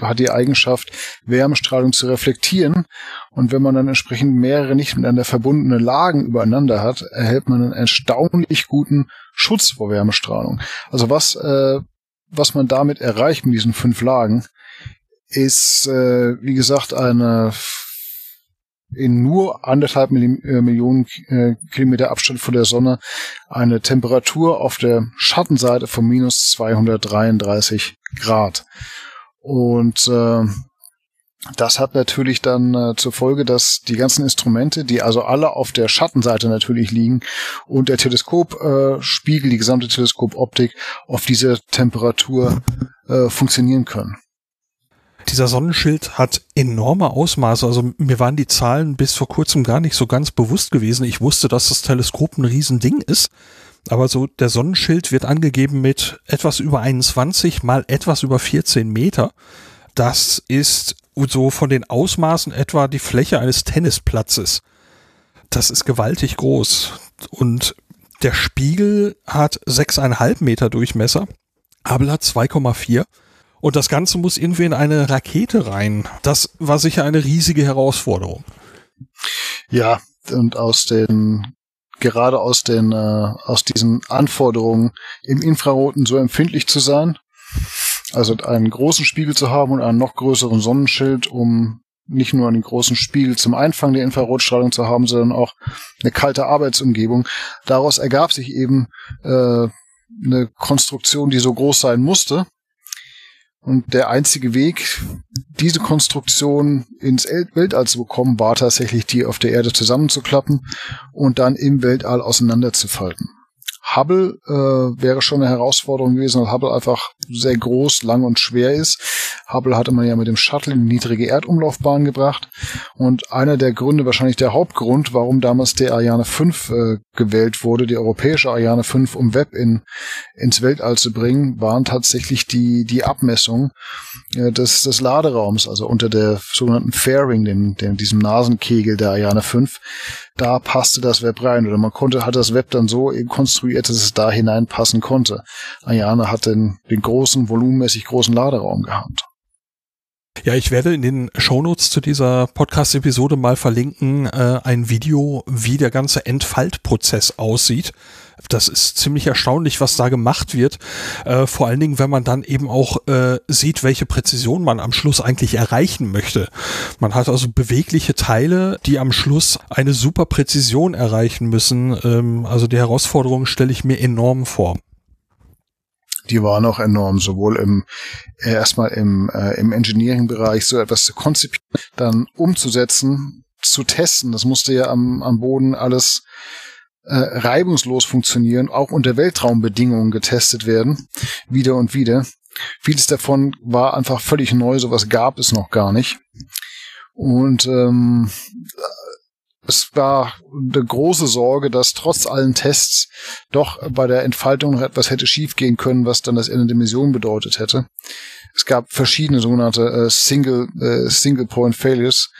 hat die Eigenschaft, Wärmestrahlung zu reflektieren. Und wenn man dann entsprechend mehrere nicht miteinander verbundene Lagen übereinander hat, erhält man einen erstaunlich guten Schutz vor Wärmestrahlung. Also was, äh, was man damit erreicht mit diesen fünf Lagen, ist, äh, wie gesagt, eine in nur anderthalb äh, Millionen äh, Kilometer Abstand von der Sonne eine Temperatur auf der Schattenseite von minus 233 Grad. Und äh, das hat natürlich dann äh, zur Folge, dass die ganzen Instrumente, die also alle auf der Schattenseite natürlich liegen und der Teleskopspiegel, äh, die gesamte Teleskopoptik auf dieser Temperatur äh, funktionieren können dieser Sonnenschild hat enorme Ausmaße. Also mir waren die Zahlen bis vor kurzem gar nicht so ganz bewusst gewesen. Ich wusste, dass das Teleskop ein Riesending ist. Aber so der Sonnenschild wird angegeben mit etwas über 21 mal etwas über 14 Meter. Das ist so von den Ausmaßen etwa die Fläche eines Tennisplatzes. Das ist gewaltig groß. Und der Spiegel hat 6,5 Meter Durchmesser. Hubble hat 2,4. Und das Ganze muss irgendwie in eine Rakete rein. Das war sicher eine riesige Herausforderung. Ja, und aus den gerade aus den äh, aus diesen Anforderungen im Infraroten so empfindlich zu sein, also einen großen Spiegel zu haben und einen noch größeren Sonnenschild, um nicht nur einen großen Spiegel zum Einfangen der Infrarotstrahlung zu haben, sondern auch eine kalte Arbeitsumgebung. Daraus ergab sich eben äh, eine Konstruktion, die so groß sein musste, und der einzige Weg, diese Konstruktion ins Weltall zu bekommen, war tatsächlich die auf der Erde zusammenzuklappen und dann im Weltall auseinanderzufalten. Hubble äh, wäre schon eine Herausforderung gewesen, weil Hubble einfach sehr groß, lang und schwer ist. Hubble hatte man ja mit dem Shuttle in die niedrige Erdumlaufbahn gebracht. Und einer der Gründe, wahrscheinlich der Hauptgrund, warum damals der Ariane 5 äh, gewählt wurde, die europäische Ariane 5, um Web in, ins Weltall zu bringen, waren tatsächlich die, die Abmessung äh, des, des Laderaums, also unter der sogenannten Fairing, dem, dem, diesem Nasenkegel der Ariane 5. Da passte das Web rein oder man konnte, hat das Web dann so eben konstruiert, dass es da hineinpassen konnte. Ariane hat den, den großen, volumenmäßig großen Laderaum gehabt. Ja, ich werde in den Shownotes zu dieser Podcast-Episode mal verlinken, äh, ein Video, wie der ganze Entfaltprozess aussieht. Das ist ziemlich erstaunlich, was da gemacht wird. Äh, vor allen Dingen, wenn man dann eben auch äh, sieht, welche Präzision man am Schluss eigentlich erreichen möchte. Man hat also bewegliche Teile, die am Schluss eine super Präzision erreichen müssen. Ähm, also die Herausforderung stelle ich mir enorm vor die waren auch enorm, sowohl im äh, erstmal im, äh, im Engineering-Bereich so etwas zu konzipieren, dann umzusetzen, zu testen. Das musste ja am, am Boden alles äh, reibungslos funktionieren, auch unter Weltraumbedingungen getestet werden, wieder und wieder. Vieles davon war einfach völlig neu, sowas gab es noch gar nicht. Und ähm, es war eine große Sorge, dass trotz allen Tests doch bei der Entfaltung noch etwas hätte schiefgehen können, was dann das Ende der Mission bedeutet hätte. Es gab verschiedene sogenannte äh, Single äh, Single Point Failures,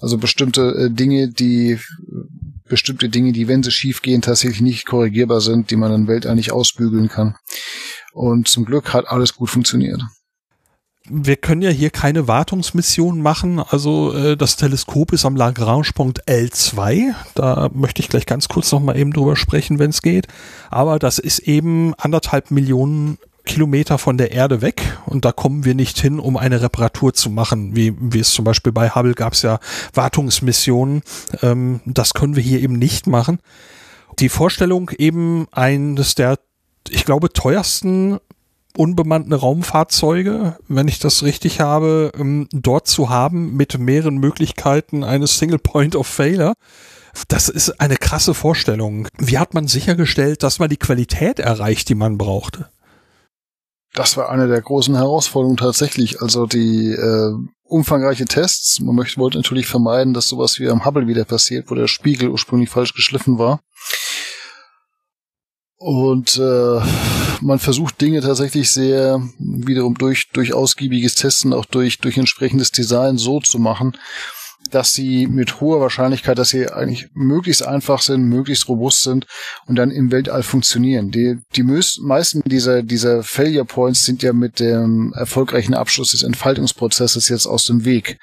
also bestimmte äh, Dinge, die bestimmte Dinge, die wenn sie schiefgehen tatsächlich nicht korrigierbar sind, die man in Weltall nicht ausbügeln kann. Und zum Glück hat alles gut funktioniert wir können ja hier keine Wartungsmission machen. Also äh, das Teleskop ist am Lagrange-Punkt L2. Da möchte ich gleich ganz kurz noch mal eben drüber sprechen, wenn es geht. Aber das ist eben anderthalb Millionen Kilometer von der Erde weg und da kommen wir nicht hin, um eine Reparatur zu machen, wie, wie es zum Beispiel bei Hubble gab es ja Wartungsmissionen. Ähm, das können wir hier eben nicht machen. Die Vorstellung eben eines der ich glaube, teuersten unbemannten Raumfahrzeuge, wenn ich das richtig habe, ähm, dort zu haben mit mehreren Möglichkeiten eines Single Point of Failure. Das ist eine krasse Vorstellung. Wie hat man sichergestellt, dass man die Qualität erreicht, die man brauchte? Das war eine der großen Herausforderungen tatsächlich. Also die äh, umfangreiche Tests. Man möchte, wollte natürlich vermeiden, dass sowas wie am Hubble wieder passiert, wo der Spiegel ursprünglich falsch geschliffen war. Und äh, man versucht Dinge tatsächlich sehr wiederum durch, durch ausgiebiges Testen, auch durch, durch entsprechendes Design so zu machen, dass sie mit hoher Wahrscheinlichkeit, dass sie eigentlich möglichst einfach sind, möglichst robust sind und dann im Weltall funktionieren. Die, die meisten dieser, dieser Failure Points sind ja mit dem erfolgreichen Abschluss des Entfaltungsprozesses jetzt aus dem Weg.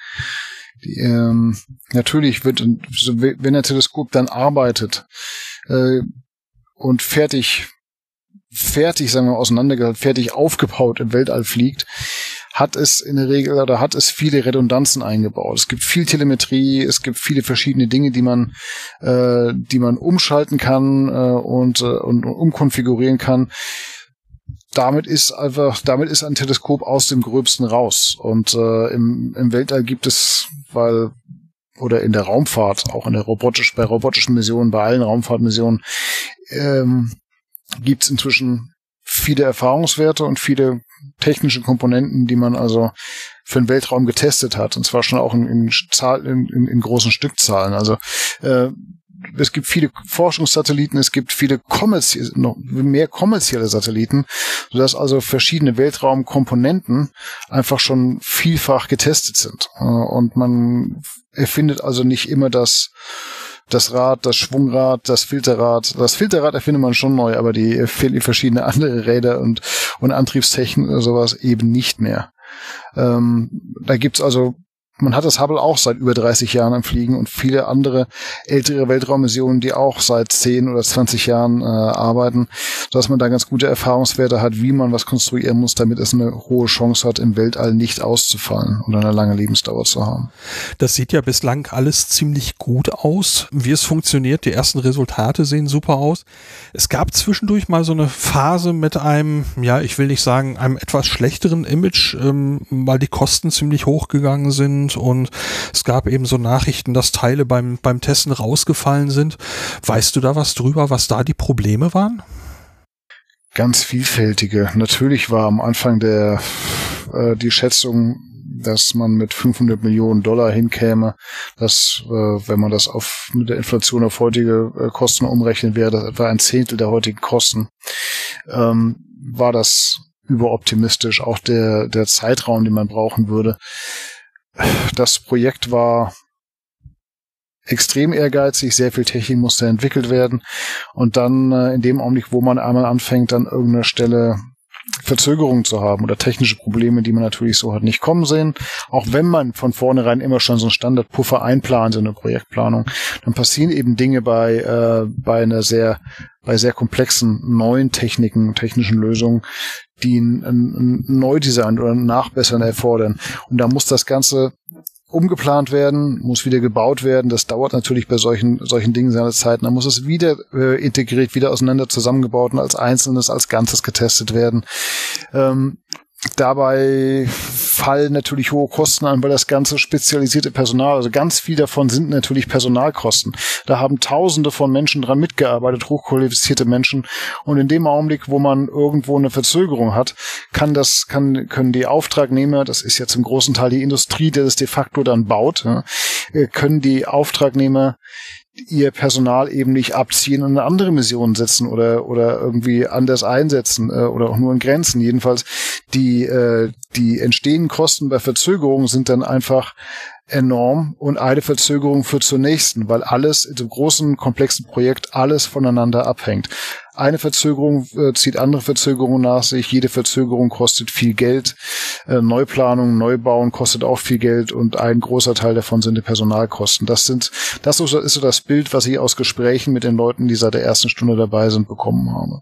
Die, ähm, natürlich wird, wenn der Teleskop dann arbeitet, äh, und fertig, fertig, sagen wir, auseinandergehalten, fertig aufgebaut im Weltall fliegt, hat es in der Regel oder hat es viele Redundanzen eingebaut. Es gibt viel Telemetrie, es gibt viele verschiedene Dinge, die man, äh, die man umschalten kann äh, und, äh, und, umkonfigurieren kann. Damit ist einfach, damit ist ein Teleskop aus dem Gröbsten raus. Und äh, im, im Weltall gibt es, weil oder in der Raumfahrt, auch in der robotisch, bei robotischen Missionen, bei allen Raumfahrtmissionen, ähm, gibt es inzwischen viele Erfahrungswerte und viele technische Komponenten, die man also für den Weltraum getestet hat, und zwar schon auch in, in, in, in großen Stückzahlen. Also äh, es gibt viele Forschungssatelliten, es gibt viele kommerzielle, noch mehr kommerzielle Satelliten, sodass also verschiedene Weltraumkomponenten einfach schon vielfach getestet sind. Äh, und man erfindet also nicht immer das, das Rad, das Schwungrad, das Filterrad. Das Filterrad erfindet man schon neu, aber die verschiedene [LAUGHS] andere Räder und, und Antriebstechnik oder sowas eben nicht mehr. Ähm, da gibt's also man hat das Hubble auch seit über 30 Jahren am Fliegen und viele andere ältere Weltraummissionen, die auch seit 10 oder 20 Jahren äh, arbeiten, sodass man da ganz gute Erfahrungswerte hat, wie man was konstruieren muss, damit es eine hohe Chance hat, im Weltall nicht auszufallen und eine lange Lebensdauer zu haben. Das sieht ja bislang alles ziemlich gut aus, wie es funktioniert. Die ersten Resultate sehen super aus. Es gab zwischendurch mal so eine Phase mit einem, ja, ich will nicht sagen, einem etwas schlechteren Image, ähm, weil die Kosten ziemlich hoch gegangen sind sind und es gab eben so Nachrichten, dass Teile beim, beim Testen rausgefallen sind. Weißt du da was drüber, was da die Probleme waren? Ganz vielfältige. Natürlich war am Anfang der äh, die Schätzung, dass man mit 500 Millionen Dollar hinkäme, dass, äh, wenn man das auf mit der Inflation auf heutige äh, Kosten umrechnen wäre, das etwa ein Zehntel der heutigen Kosten, ähm, war das überoptimistisch. Auch der, der Zeitraum, den man brauchen würde. Das Projekt war extrem ehrgeizig, sehr viel Technik musste entwickelt werden. Und dann äh, in dem Augenblick, wo man einmal anfängt, an irgendeiner Stelle Verzögerungen zu haben oder technische Probleme, die man natürlich so hat nicht kommen sehen. Auch wenn man von vornherein immer schon so einen Standardpuffer einplant in eine Projektplanung, dann passieren eben Dinge bei, äh, bei einer sehr, bei sehr komplexen neuen Techniken, technischen Lösungen, die ein, ein Neudesign oder ein Nachbessern erfordern. Und da muss das Ganze umgeplant werden, muss wieder gebaut werden. Das dauert natürlich bei solchen, solchen Dingen seine Zeit. Dann muss es wieder äh, integriert, wieder auseinander zusammengebaut und als Einzelnes, als Ganzes getestet werden. Ähm, Dabei fallen natürlich hohe Kosten an, weil das ganze spezialisierte Personal, also ganz viel davon sind natürlich Personalkosten. Da haben Tausende von Menschen dran mitgearbeitet, hochqualifizierte Menschen. Und in dem Augenblick, wo man irgendwo eine Verzögerung hat, kann das, kann, können die Auftragnehmer, das ist ja zum großen Teil die Industrie, der das de facto dann baut, äh, können die Auftragnehmer ihr Personal eben nicht abziehen und eine andere Mission setzen oder oder irgendwie anders einsetzen äh, oder auch nur in Grenzen. Jedenfalls die äh, die entstehenden Kosten bei Verzögerungen sind dann einfach enorm und eine Verzögerung führt zur nächsten, weil alles in dem großen, komplexen Projekt alles voneinander abhängt. Eine Verzögerung äh, zieht andere Verzögerungen nach sich, jede Verzögerung kostet viel Geld, äh, Neuplanung, Neubauen kostet auch viel Geld und ein großer Teil davon sind die Personalkosten. Das sind, das ist so das Bild, was ich aus Gesprächen mit den Leuten, die seit der ersten Stunde dabei sind, bekommen habe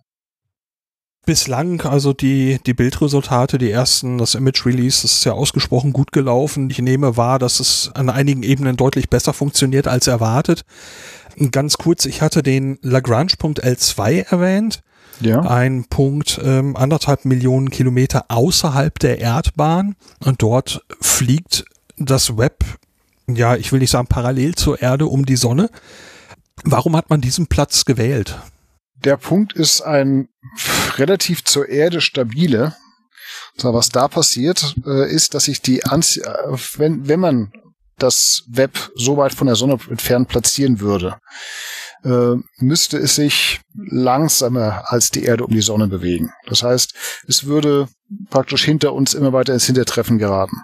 bislang, also die, die Bildresultate, die ersten, das Image Release, das ist ja ausgesprochen gut gelaufen. Ich nehme wahr, dass es an einigen Ebenen deutlich besser funktioniert als erwartet. Ganz kurz, ich hatte den Lagrange-Punkt L2 erwähnt. Ja. Ein Punkt ähm, anderthalb Millionen Kilometer außerhalb der Erdbahn und dort fliegt das Web, ja, ich will nicht sagen parallel zur Erde um die Sonne. Warum hat man diesen Platz gewählt? der Punkt ist ein relativ zur Erde stabile. So, was da passiert, äh, ist, dass sich die Anzie äh, wenn, wenn man das Web so weit von der Sonne entfernt platzieren würde, äh, müsste es sich langsamer als die Erde um die Sonne bewegen. Das heißt, es würde praktisch hinter uns immer weiter ins Hintertreffen geraten.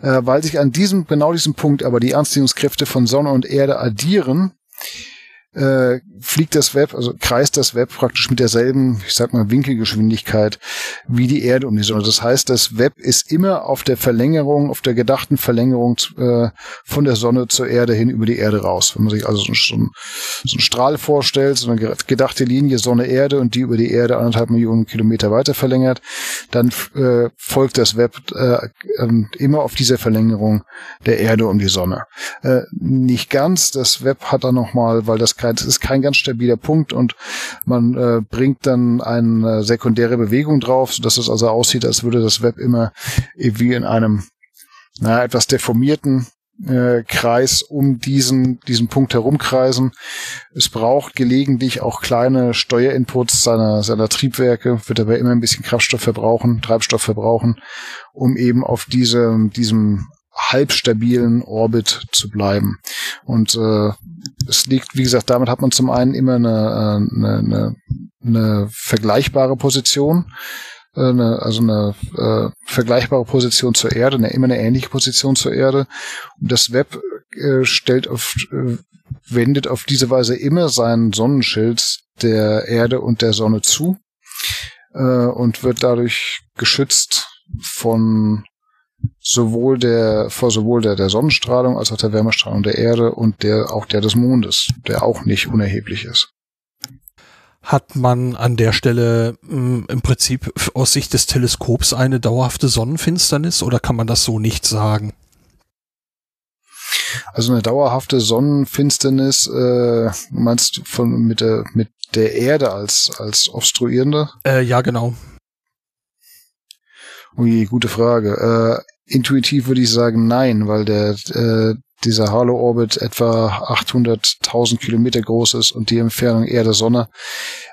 Äh, weil sich an diesem, genau diesem Punkt aber die Anziehungskräfte von Sonne und Erde addieren, äh, fliegt das Web, also kreist das Web praktisch mit derselben, ich sag mal, Winkelgeschwindigkeit wie die Erde um die Sonne. Das heißt, das Web ist immer auf der Verlängerung, auf der gedachten Verlängerung äh, von der Sonne zur Erde hin über die Erde raus. Wenn man sich also so, so, einen, so einen Strahl vorstellt, so eine gedachte Linie Sonne-Erde und die über die Erde anderthalb Millionen Kilometer weiter verlängert, dann äh, folgt das Web äh, äh, immer auf dieser Verlängerung der Erde um die Sonne. Äh, nicht ganz, das Web hat dann nochmal, weil das kein, das ist kein ganz stabiler Punkt und man äh, bringt dann eine sekundäre Bewegung drauf, sodass es also aussieht, als würde das Web immer wie in einem na, etwas deformierten äh, Kreis um diesen, diesen Punkt herumkreisen. Es braucht gelegentlich auch kleine Steuerinputs seiner, seiner Triebwerke, wird dabei immer ein bisschen Kraftstoff verbrauchen, Treibstoff verbrauchen, um eben auf diese, diesem halbstabilen Orbit zu bleiben. Und äh, es liegt, wie gesagt, damit hat man zum einen immer eine, äh, eine, eine, eine vergleichbare Position, äh, eine, also eine äh, vergleichbare Position zur Erde, eine, immer eine ähnliche Position zur Erde. Und das Web äh, stellt auf, äh, wendet auf diese Weise immer seinen Sonnenschild der Erde und der Sonne zu äh, und wird dadurch geschützt von sowohl der, vor sowohl der, der Sonnenstrahlung als auch der Wärmestrahlung der Erde und der, auch der des Mondes, der auch nicht unerheblich ist. Hat man an der Stelle mh, hm, im Prinzip aus Sicht des Teleskops eine dauerhafte Sonnenfinsternis oder kann man das so nicht sagen? Also eine dauerhafte Sonnenfinsternis, äh, meinst du von mit der mit der Erde als als obstruierende? Äh, ja, genau. Ui, gute Frage. Äh, intuitiv würde ich sagen nein, weil der, äh, dieser Halo Orbit etwa 800.000 Kilometer groß ist und die Entfernung Erde-Sonne,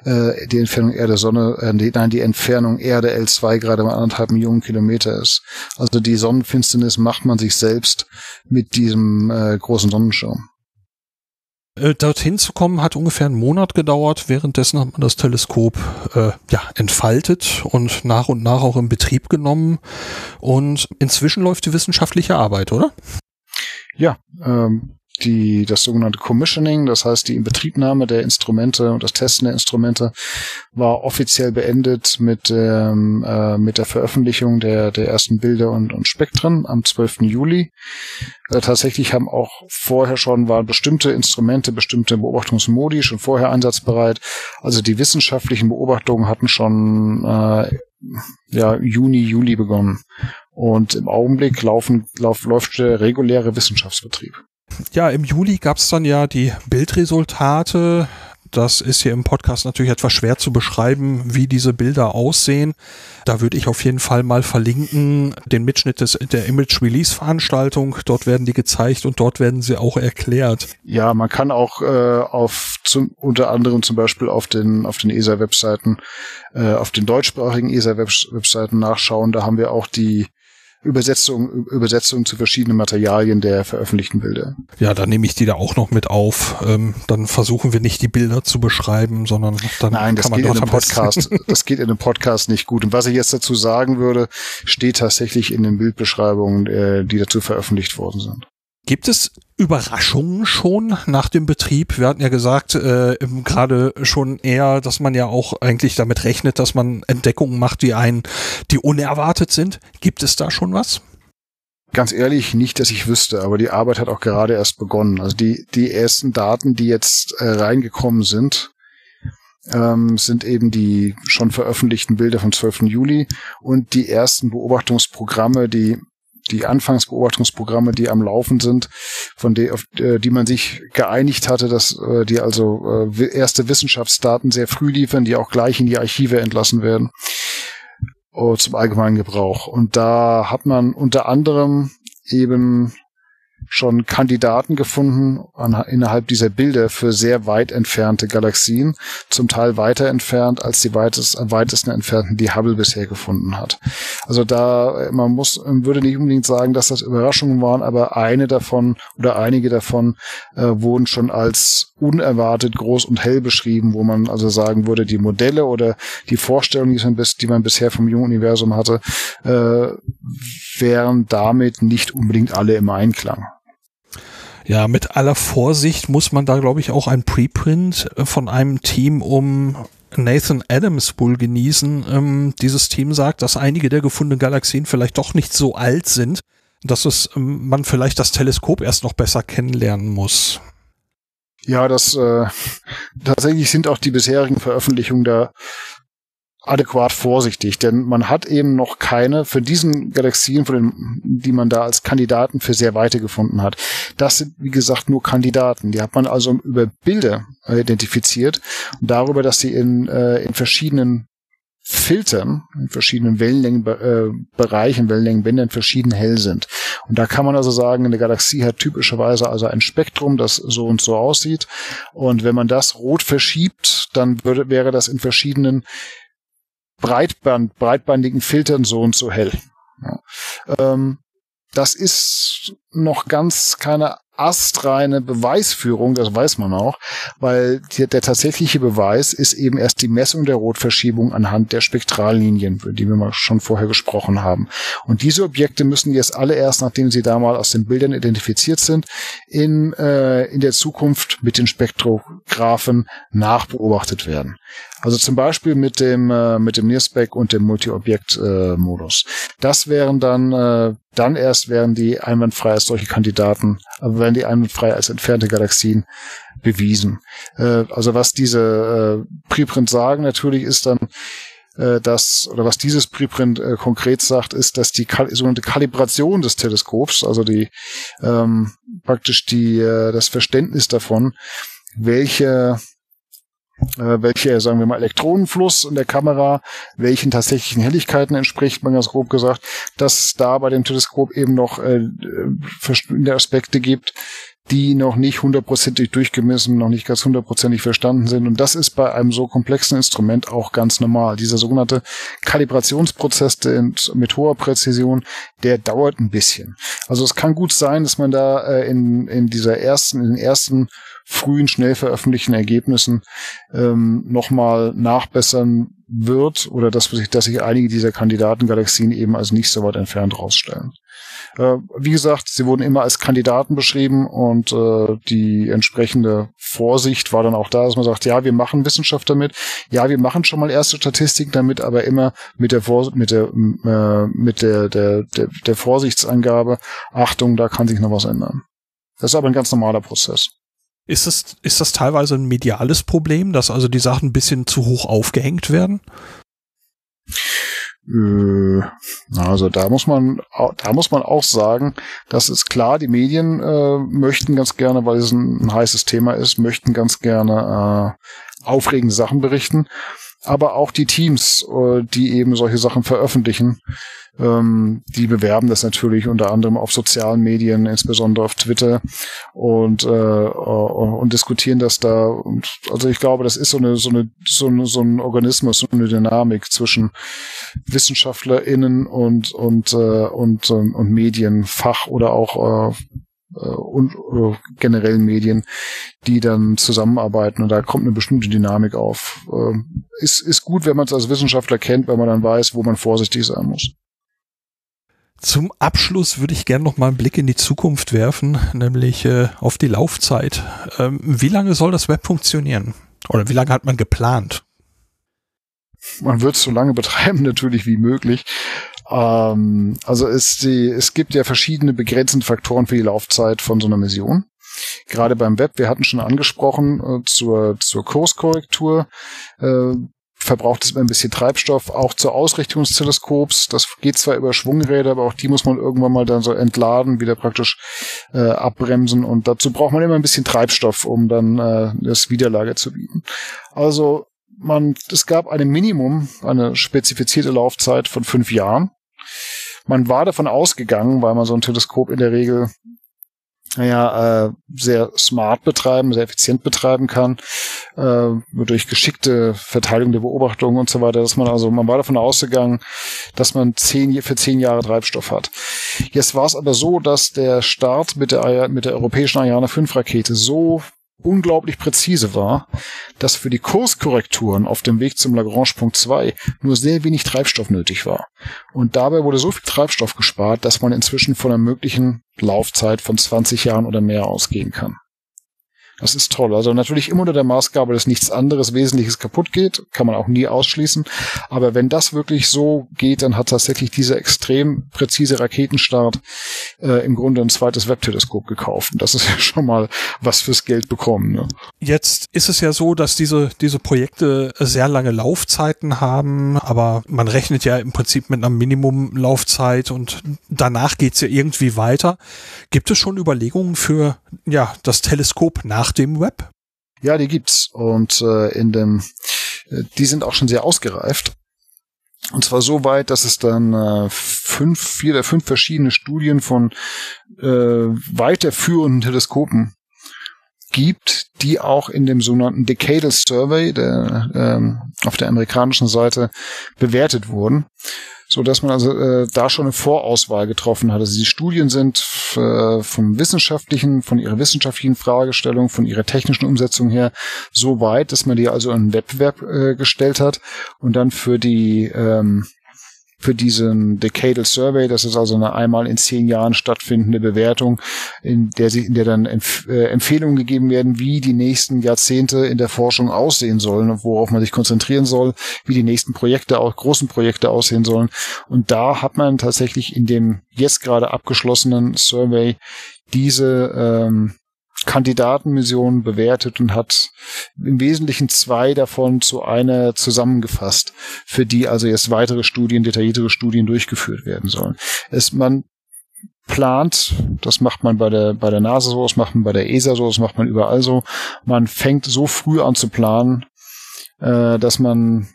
äh, die Entfernung Erde-Sonne, äh, die, nein, die Entfernung Erde L2 gerade mal anderthalb Millionen Kilometer ist. Also die Sonnenfinsternis macht man sich selbst mit diesem äh, großen Sonnenschirm. Äh, dorthin zu kommen hat ungefähr einen Monat gedauert. Währenddessen hat man das Teleskop äh, ja entfaltet und nach und nach auch in Betrieb genommen. Und inzwischen läuft die wissenschaftliche Arbeit, oder? Ja, ähm, die, das sogenannte Commissioning, das heißt die Inbetriebnahme der Instrumente und das Testen der Instrumente war offiziell beendet mit, ähm, äh, mit der Veröffentlichung der, der ersten Bilder und, und Spektren am 12. Juli. Äh, tatsächlich haben auch vorher schon waren bestimmte Instrumente, bestimmte Beobachtungsmodi schon vorher einsatzbereit. Also die wissenschaftlichen Beobachtungen hatten schon äh, ja, Juni, Juli begonnen. Und im Augenblick laufen, lauf, läuft der reguläre Wissenschaftsbetrieb. Ja, im Juli gab es dann ja die Bildresultate. Das ist hier im Podcast natürlich etwas schwer zu beschreiben, wie diese Bilder aussehen. Da würde ich auf jeden Fall mal verlinken den Mitschnitt des, der Image Release Veranstaltung. Dort werden die gezeigt und dort werden sie auch erklärt. Ja, man kann auch äh, auf zum, unter anderem zum Beispiel auf den auf den ESA Webseiten, äh, auf den deutschsprachigen ESA Webseiten nachschauen. Da haben wir auch die Übersetzung, Übersetzung zu verschiedenen Materialien der veröffentlichten Bilder. Ja, dann nehme ich die da auch noch mit auf. Ähm, dann versuchen wir nicht die Bilder zu beschreiben, sondern dann Nein, das kann man geht dort in einem Podcast. [LAUGHS] das geht in einem Podcast nicht gut. Und was ich jetzt dazu sagen würde, steht tatsächlich in den Bildbeschreibungen, äh, die dazu veröffentlicht worden sind. Gibt es Überraschungen schon nach dem Betrieb? Wir hatten ja gesagt, äh, gerade schon eher, dass man ja auch eigentlich damit rechnet, dass man Entdeckungen macht, die einen, die unerwartet sind. Gibt es da schon was? Ganz ehrlich, nicht, dass ich wüsste, aber die Arbeit hat auch gerade erst begonnen. Also die, die ersten Daten, die jetzt äh, reingekommen sind, ähm, sind eben die schon veröffentlichten Bilder vom 12. Juli und die ersten Beobachtungsprogramme, die die Anfangsbeobachtungsprogramme, die am Laufen sind, von der, auf äh, die man sich geeinigt hatte, dass äh, die also äh, erste Wissenschaftsdaten sehr früh liefern, die auch gleich in die Archive entlassen werden oh, zum allgemeinen Gebrauch. Und da hat man unter anderem eben schon Kandidaten gefunden an, innerhalb dieser Bilder für sehr weit entfernte Galaxien, zum Teil weiter entfernt als die weitest, am weitesten entfernten, die Hubble bisher gefunden hat. Also da, man muss, würde nicht unbedingt sagen, dass das Überraschungen waren, aber eine davon oder einige davon äh, wurden schon als unerwartet groß und hell beschrieben, wo man also sagen würde, die Modelle oder die Vorstellungen, man, die man bisher vom jungen Universum hatte, äh, wären damit nicht unbedingt alle im Einklang. Ja, mit aller Vorsicht muss man da, glaube ich, auch ein Preprint äh, von einem Team um Nathan Adams wohl genießen. Ähm, dieses Team sagt, dass einige der gefundenen Galaxien vielleicht doch nicht so alt sind, dass es ähm, man vielleicht das Teleskop erst noch besser kennenlernen muss. Ja, das äh, [LAUGHS] tatsächlich sind auch die bisherigen Veröffentlichungen da adäquat vorsichtig, denn man hat eben noch keine für diesen Galaxien, von den, die man da als Kandidaten für sehr weite gefunden hat. Das sind, wie gesagt, nur Kandidaten. Die hat man also über Bilder identifiziert und darüber, dass sie in, äh, in verschiedenen Filtern, in verschiedenen Wellenlängenbereichen, äh, Wellenlängenbändern verschieden hell sind. Und da kann man also sagen, eine Galaxie hat typischerweise also ein Spektrum, das so und so aussieht. Und wenn man das rot verschiebt, dann würde, wäre das in verschiedenen Breitband, breitbandigen Filtern so und so hell. Ja. Ähm, das ist noch ganz keine astreine Beweisführung, das weiß man auch, weil die, der tatsächliche Beweis ist eben erst die Messung der Rotverschiebung anhand der Spektrallinien, die wir mal schon vorher gesprochen haben. Und diese Objekte müssen jetzt alle erst, nachdem sie da mal aus den Bildern identifiziert sind, in, äh, in der Zukunft mit den Spektrographen nachbeobachtet werden. Also zum Beispiel mit dem, äh, mit dem NIRSPEC und dem Multi-Objekt-Modus. Äh, das wären dann, äh, dann erst wären die einwandfrei solche Kandidaten, aber werden die einwandfrei als entfernte Galaxien bewiesen. Äh, also was diese äh, Preprints sagen natürlich ist dann, äh, dass, oder was dieses Preprint äh, konkret sagt, ist, dass die Kal sogenannte Kalibration des Teleskops, also die ähm, praktisch die äh, das Verständnis davon, welche äh, welche, sagen wir mal, Elektronenfluss in der Kamera, welchen tatsächlichen Helligkeiten entspricht, man ganz grob gesagt, dass es da bei dem Teleskop eben noch äh, verschiedene Aspekte gibt, die noch nicht hundertprozentig durchgemessen, noch nicht ganz hundertprozentig verstanden sind. Und das ist bei einem so komplexen Instrument auch ganz normal. Dieser sogenannte Kalibrationsprozess mit hoher Präzision, der dauert ein bisschen. Also es kann gut sein, dass man da äh, in, in dieser ersten, in den ersten frühen, schnell veröffentlichten Ergebnissen ähm, nochmal nachbessern wird oder dass sich, dass sich einige dieser Kandidatengalaxien eben als nicht so weit entfernt rausstellen. Äh, wie gesagt, sie wurden immer als Kandidaten beschrieben und äh, die entsprechende Vorsicht war dann auch da, dass man sagt, ja, wir machen Wissenschaft damit, ja, wir machen schon mal erste Statistiken damit, aber immer mit der Vor mit der äh, mit der, der der der Vorsichtsangabe, Achtung, da kann sich noch was ändern. Das ist aber ein ganz normaler Prozess. Ist das, ist das teilweise ein mediales Problem, dass also die Sachen ein bisschen zu hoch aufgehängt werden? Äh, also da muss man, da muss man auch sagen, das ist klar, die Medien äh, möchten ganz gerne, weil es ein, heißes Thema ist, möchten ganz gerne äh, aufregende Sachen berichten. Aber auch die Teams, äh, die eben solche Sachen veröffentlichen, ähm, die bewerben das natürlich unter anderem auf sozialen Medien, insbesondere auf Twitter und, äh, äh, und diskutieren das da. Also ich glaube, das ist so eine, so eine, so, eine, so ein Organismus, so eine Dynamik zwischen WissenschaftlerInnen und, und, äh, und, und, und Medienfach oder auch und äh, generell Medien, die dann zusammenarbeiten und da kommt eine bestimmte Dynamik auf. Äh, ist, ist gut, wenn man es als Wissenschaftler kennt, weil man dann weiß, wo man vorsichtig sein muss. Zum Abschluss würde ich gerne noch mal einen Blick in die Zukunft werfen, nämlich äh, auf die Laufzeit. Ähm, wie lange soll das Web funktionieren? Oder wie lange hat man geplant? Man wird es so lange betreiben, [LAUGHS] natürlich wie möglich. Ähm, also es, die, es gibt ja verschiedene begrenzende Faktoren für die Laufzeit von so einer Mission. Gerade beim Web, wir hatten schon angesprochen, äh, zur, zur Kurskorrektur äh, verbraucht es ein bisschen Treibstoff, auch zur Ausrichtung des Teleskops. Das geht zwar über Schwungräder, aber auch die muss man irgendwann mal dann so entladen, wieder praktisch äh, abbremsen und dazu braucht man immer ein bisschen Treibstoff, um dann äh, das Widerlage zu bieten. Also man, es gab ein Minimum, eine spezifizierte Laufzeit von fünf Jahren. Man war davon ausgegangen, weil man so ein Teleskop in der Regel naja, äh, sehr smart betreiben, sehr effizient betreiben kann, äh, durch geschickte Verteilung der Beobachtungen und so weiter, dass man also, man war davon ausgegangen, dass man zehn, für zehn Jahre Treibstoff hat. Jetzt war es aber so, dass der Start mit der, mit der europäischen Ariane 5 Rakete so unglaublich präzise war, dass für die Kurskorrekturen auf dem Weg zum Lagrange-Punkt 2 nur sehr wenig Treibstoff nötig war. Und dabei wurde so viel Treibstoff gespart, dass man inzwischen von einer möglichen Laufzeit von 20 Jahren oder mehr ausgehen kann. Das ist toll. Also natürlich immer unter der Maßgabe, dass nichts anderes Wesentliches kaputt geht, kann man auch nie ausschließen. Aber wenn das wirklich so geht, dann hat tatsächlich dieser extrem präzise Raketenstart äh, im Grunde ein zweites Webteleskop gekauft. Und das ist [LAUGHS] ja schon mal was fürs Geld bekommen. Ne? Jetzt ist es ja so, dass diese, diese Projekte sehr lange Laufzeiten haben, aber man rechnet ja im Prinzip mit einer Minimumlaufzeit und danach geht's ja irgendwie weiter. Gibt es schon Überlegungen für ja, das Teleskop nach nach dem Web? Ja, die gibt's. Und äh, in dem, äh, die sind auch schon sehr ausgereift. Und zwar so weit, dass es dann äh, fünf, vier oder fünf verschiedene Studien von äh, weiterführenden Teleskopen gibt, die auch in dem sogenannten Decadal Survey der, ähm, auf der amerikanischen Seite bewertet wurden so dass man also äh, da schon eine Vorauswahl getroffen hat. Also die Studien sind äh, vom wissenschaftlichen, von ihrer wissenschaftlichen Fragestellung, von ihrer technischen Umsetzung her so weit, dass man die also in einen Wettbewerb äh, gestellt hat und dann für die ähm, für diesen Decadal Survey. Das ist also eine einmal in zehn Jahren stattfindende Bewertung, in der sie, in der dann Empf äh, Empfehlungen gegeben werden, wie die nächsten Jahrzehnte in der Forschung aussehen sollen und worauf man sich konzentrieren soll, wie die nächsten Projekte, auch großen Projekte aussehen sollen. Und da hat man tatsächlich in dem jetzt gerade abgeschlossenen Survey diese ähm, Kandidatenmissionen bewertet und hat im Wesentlichen zwei davon zu einer zusammengefasst, für die also jetzt weitere Studien, detailliertere Studien durchgeführt werden sollen. Es, man plant, das macht man bei der, bei der NASA so, das macht man bei der ESA so, das macht man überall so. Man fängt so früh an zu planen, äh, dass man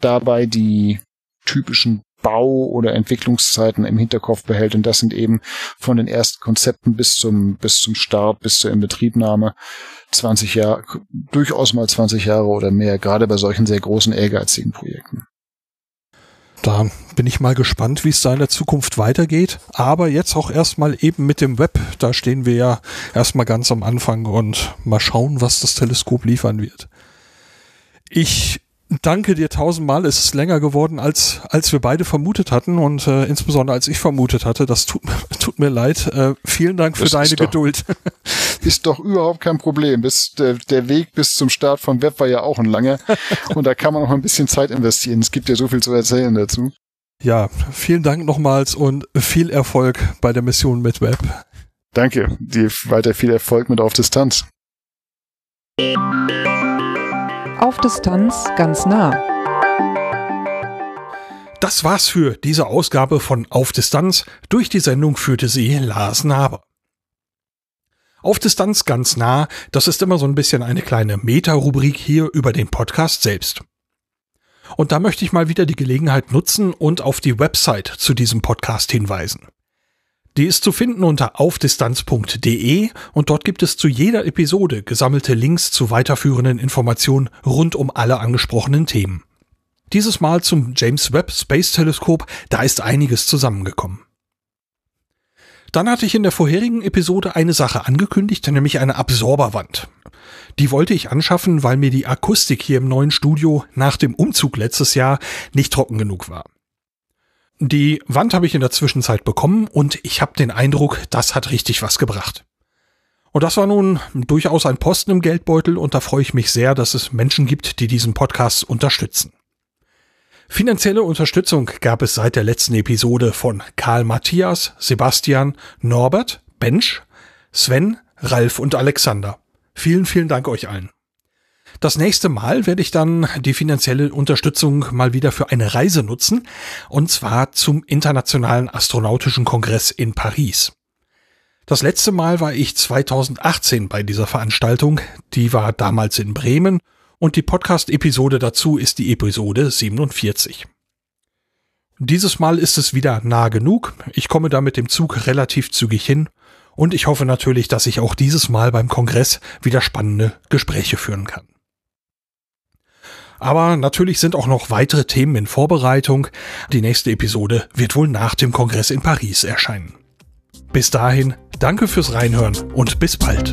dabei die typischen Bau- oder Entwicklungszeiten im Hinterkopf behält. Und das sind eben von den ersten Konzepten bis zum, bis zum Start, bis zur Inbetriebnahme 20 Jahre, durchaus mal 20 Jahre oder mehr, gerade bei solchen sehr großen, ehrgeizigen Projekten. Da bin ich mal gespannt, wie es da in der Zukunft weitergeht. Aber jetzt auch erstmal eben mit dem Web. Da stehen wir ja erstmal ganz am Anfang und mal schauen, was das Teleskop liefern wird. Ich danke dir tausendmal. Es ist länger geworden, als, als wir beide vermutet hatten und äh, insbesondere als ich vermutet hatte. Das tut, [LAUGHS] tut mir leid. Äh, vielen Dank für das deine doch, Geduld. [LAUGHS] [LAUGHS] Ist doch überhaupt kein Problem. Bis, der, der Weg bis zum Start vom Web war ja auch ein langer und da kann man noch ein bisschen Zeit investieren. Es gibt ja so viel zu erzählen dazu. Ja, vielen Dank nochmals und viel Erfolg bei der Mission mit Web. Danke. Dir weiter viel Erfolg mit auf Distanz. Auf Distanz ganz nah. Das war's für diese Ausgabe von Auf Distanz. Durch die Sendung führte sie Lars Naber. Auf Distanz ganz nah, das ist immer so ein bisschen eine kleine Meta-Rubrik hier über den Podcast selbst. Und da möchte ich mal wieder die Gelegenheit nutzen und auf die Website zu diesem Podcast hinweisen. Die ist zu finden unter aufdistanz.de und dort gibt es zu jeder Episode gesammelte Links zu weiterführenden Informationen rund um alle angesprochenen Themen. Dieses Mal zum James Webb Space Teleskop, da ist einiges zusammengekommen. Dann hatte ich in der vorherigen Episode eine Sache angekündigt, nämlich eine Absorberwand. Die wollte ich anschaffen, weil mir die Akustik hier im neuen Studio nach dem Umzug letztes Jahr nicht trocken genug war. Die Wand habe ich in der Zwischenzeit bekommen und ich habe den Eindruck, das hat richtig was gebracht. Und das war nun durchaus ein Posten im Geldbeutel und da freue ich mich sehr, dass es Menschen gibt, die diesen Podcast unterstützen. Finanzielle Unterstützung gab es seit der letzten Episode von Karl Matthias, Sebastian, Norbert, Bench, Sven, Ralf und Alexander. Vielen, vielen Dank euch allen. Das nächste Mal werde ich dann die finanzielle Unterstützung mal wieder für eine Reise nutzen, und zwar zum Internationalen Astronautischen Kongress in Paris. Das letzte Mal war ich 2018 bei dieser Veranstaltung, die war damals in Bremen, und die Podcast-Episode dazu ist die Episode 47. Dieses Mal ist es wieder nah genug, ich komme da mit dem Zug relativ zügig hin, und ich hoffe natürlich, dass ich auch dieses Mal beim Kongress wieder spannende Gespräche führen kann. Aber natürlich sind auch noch weitere Themen in Vorbereitung. Die nächste Episode wird wohl nach dem Kongress in Paris erscheinen. Bis dahin, danke fürs Reinhören und bis bald.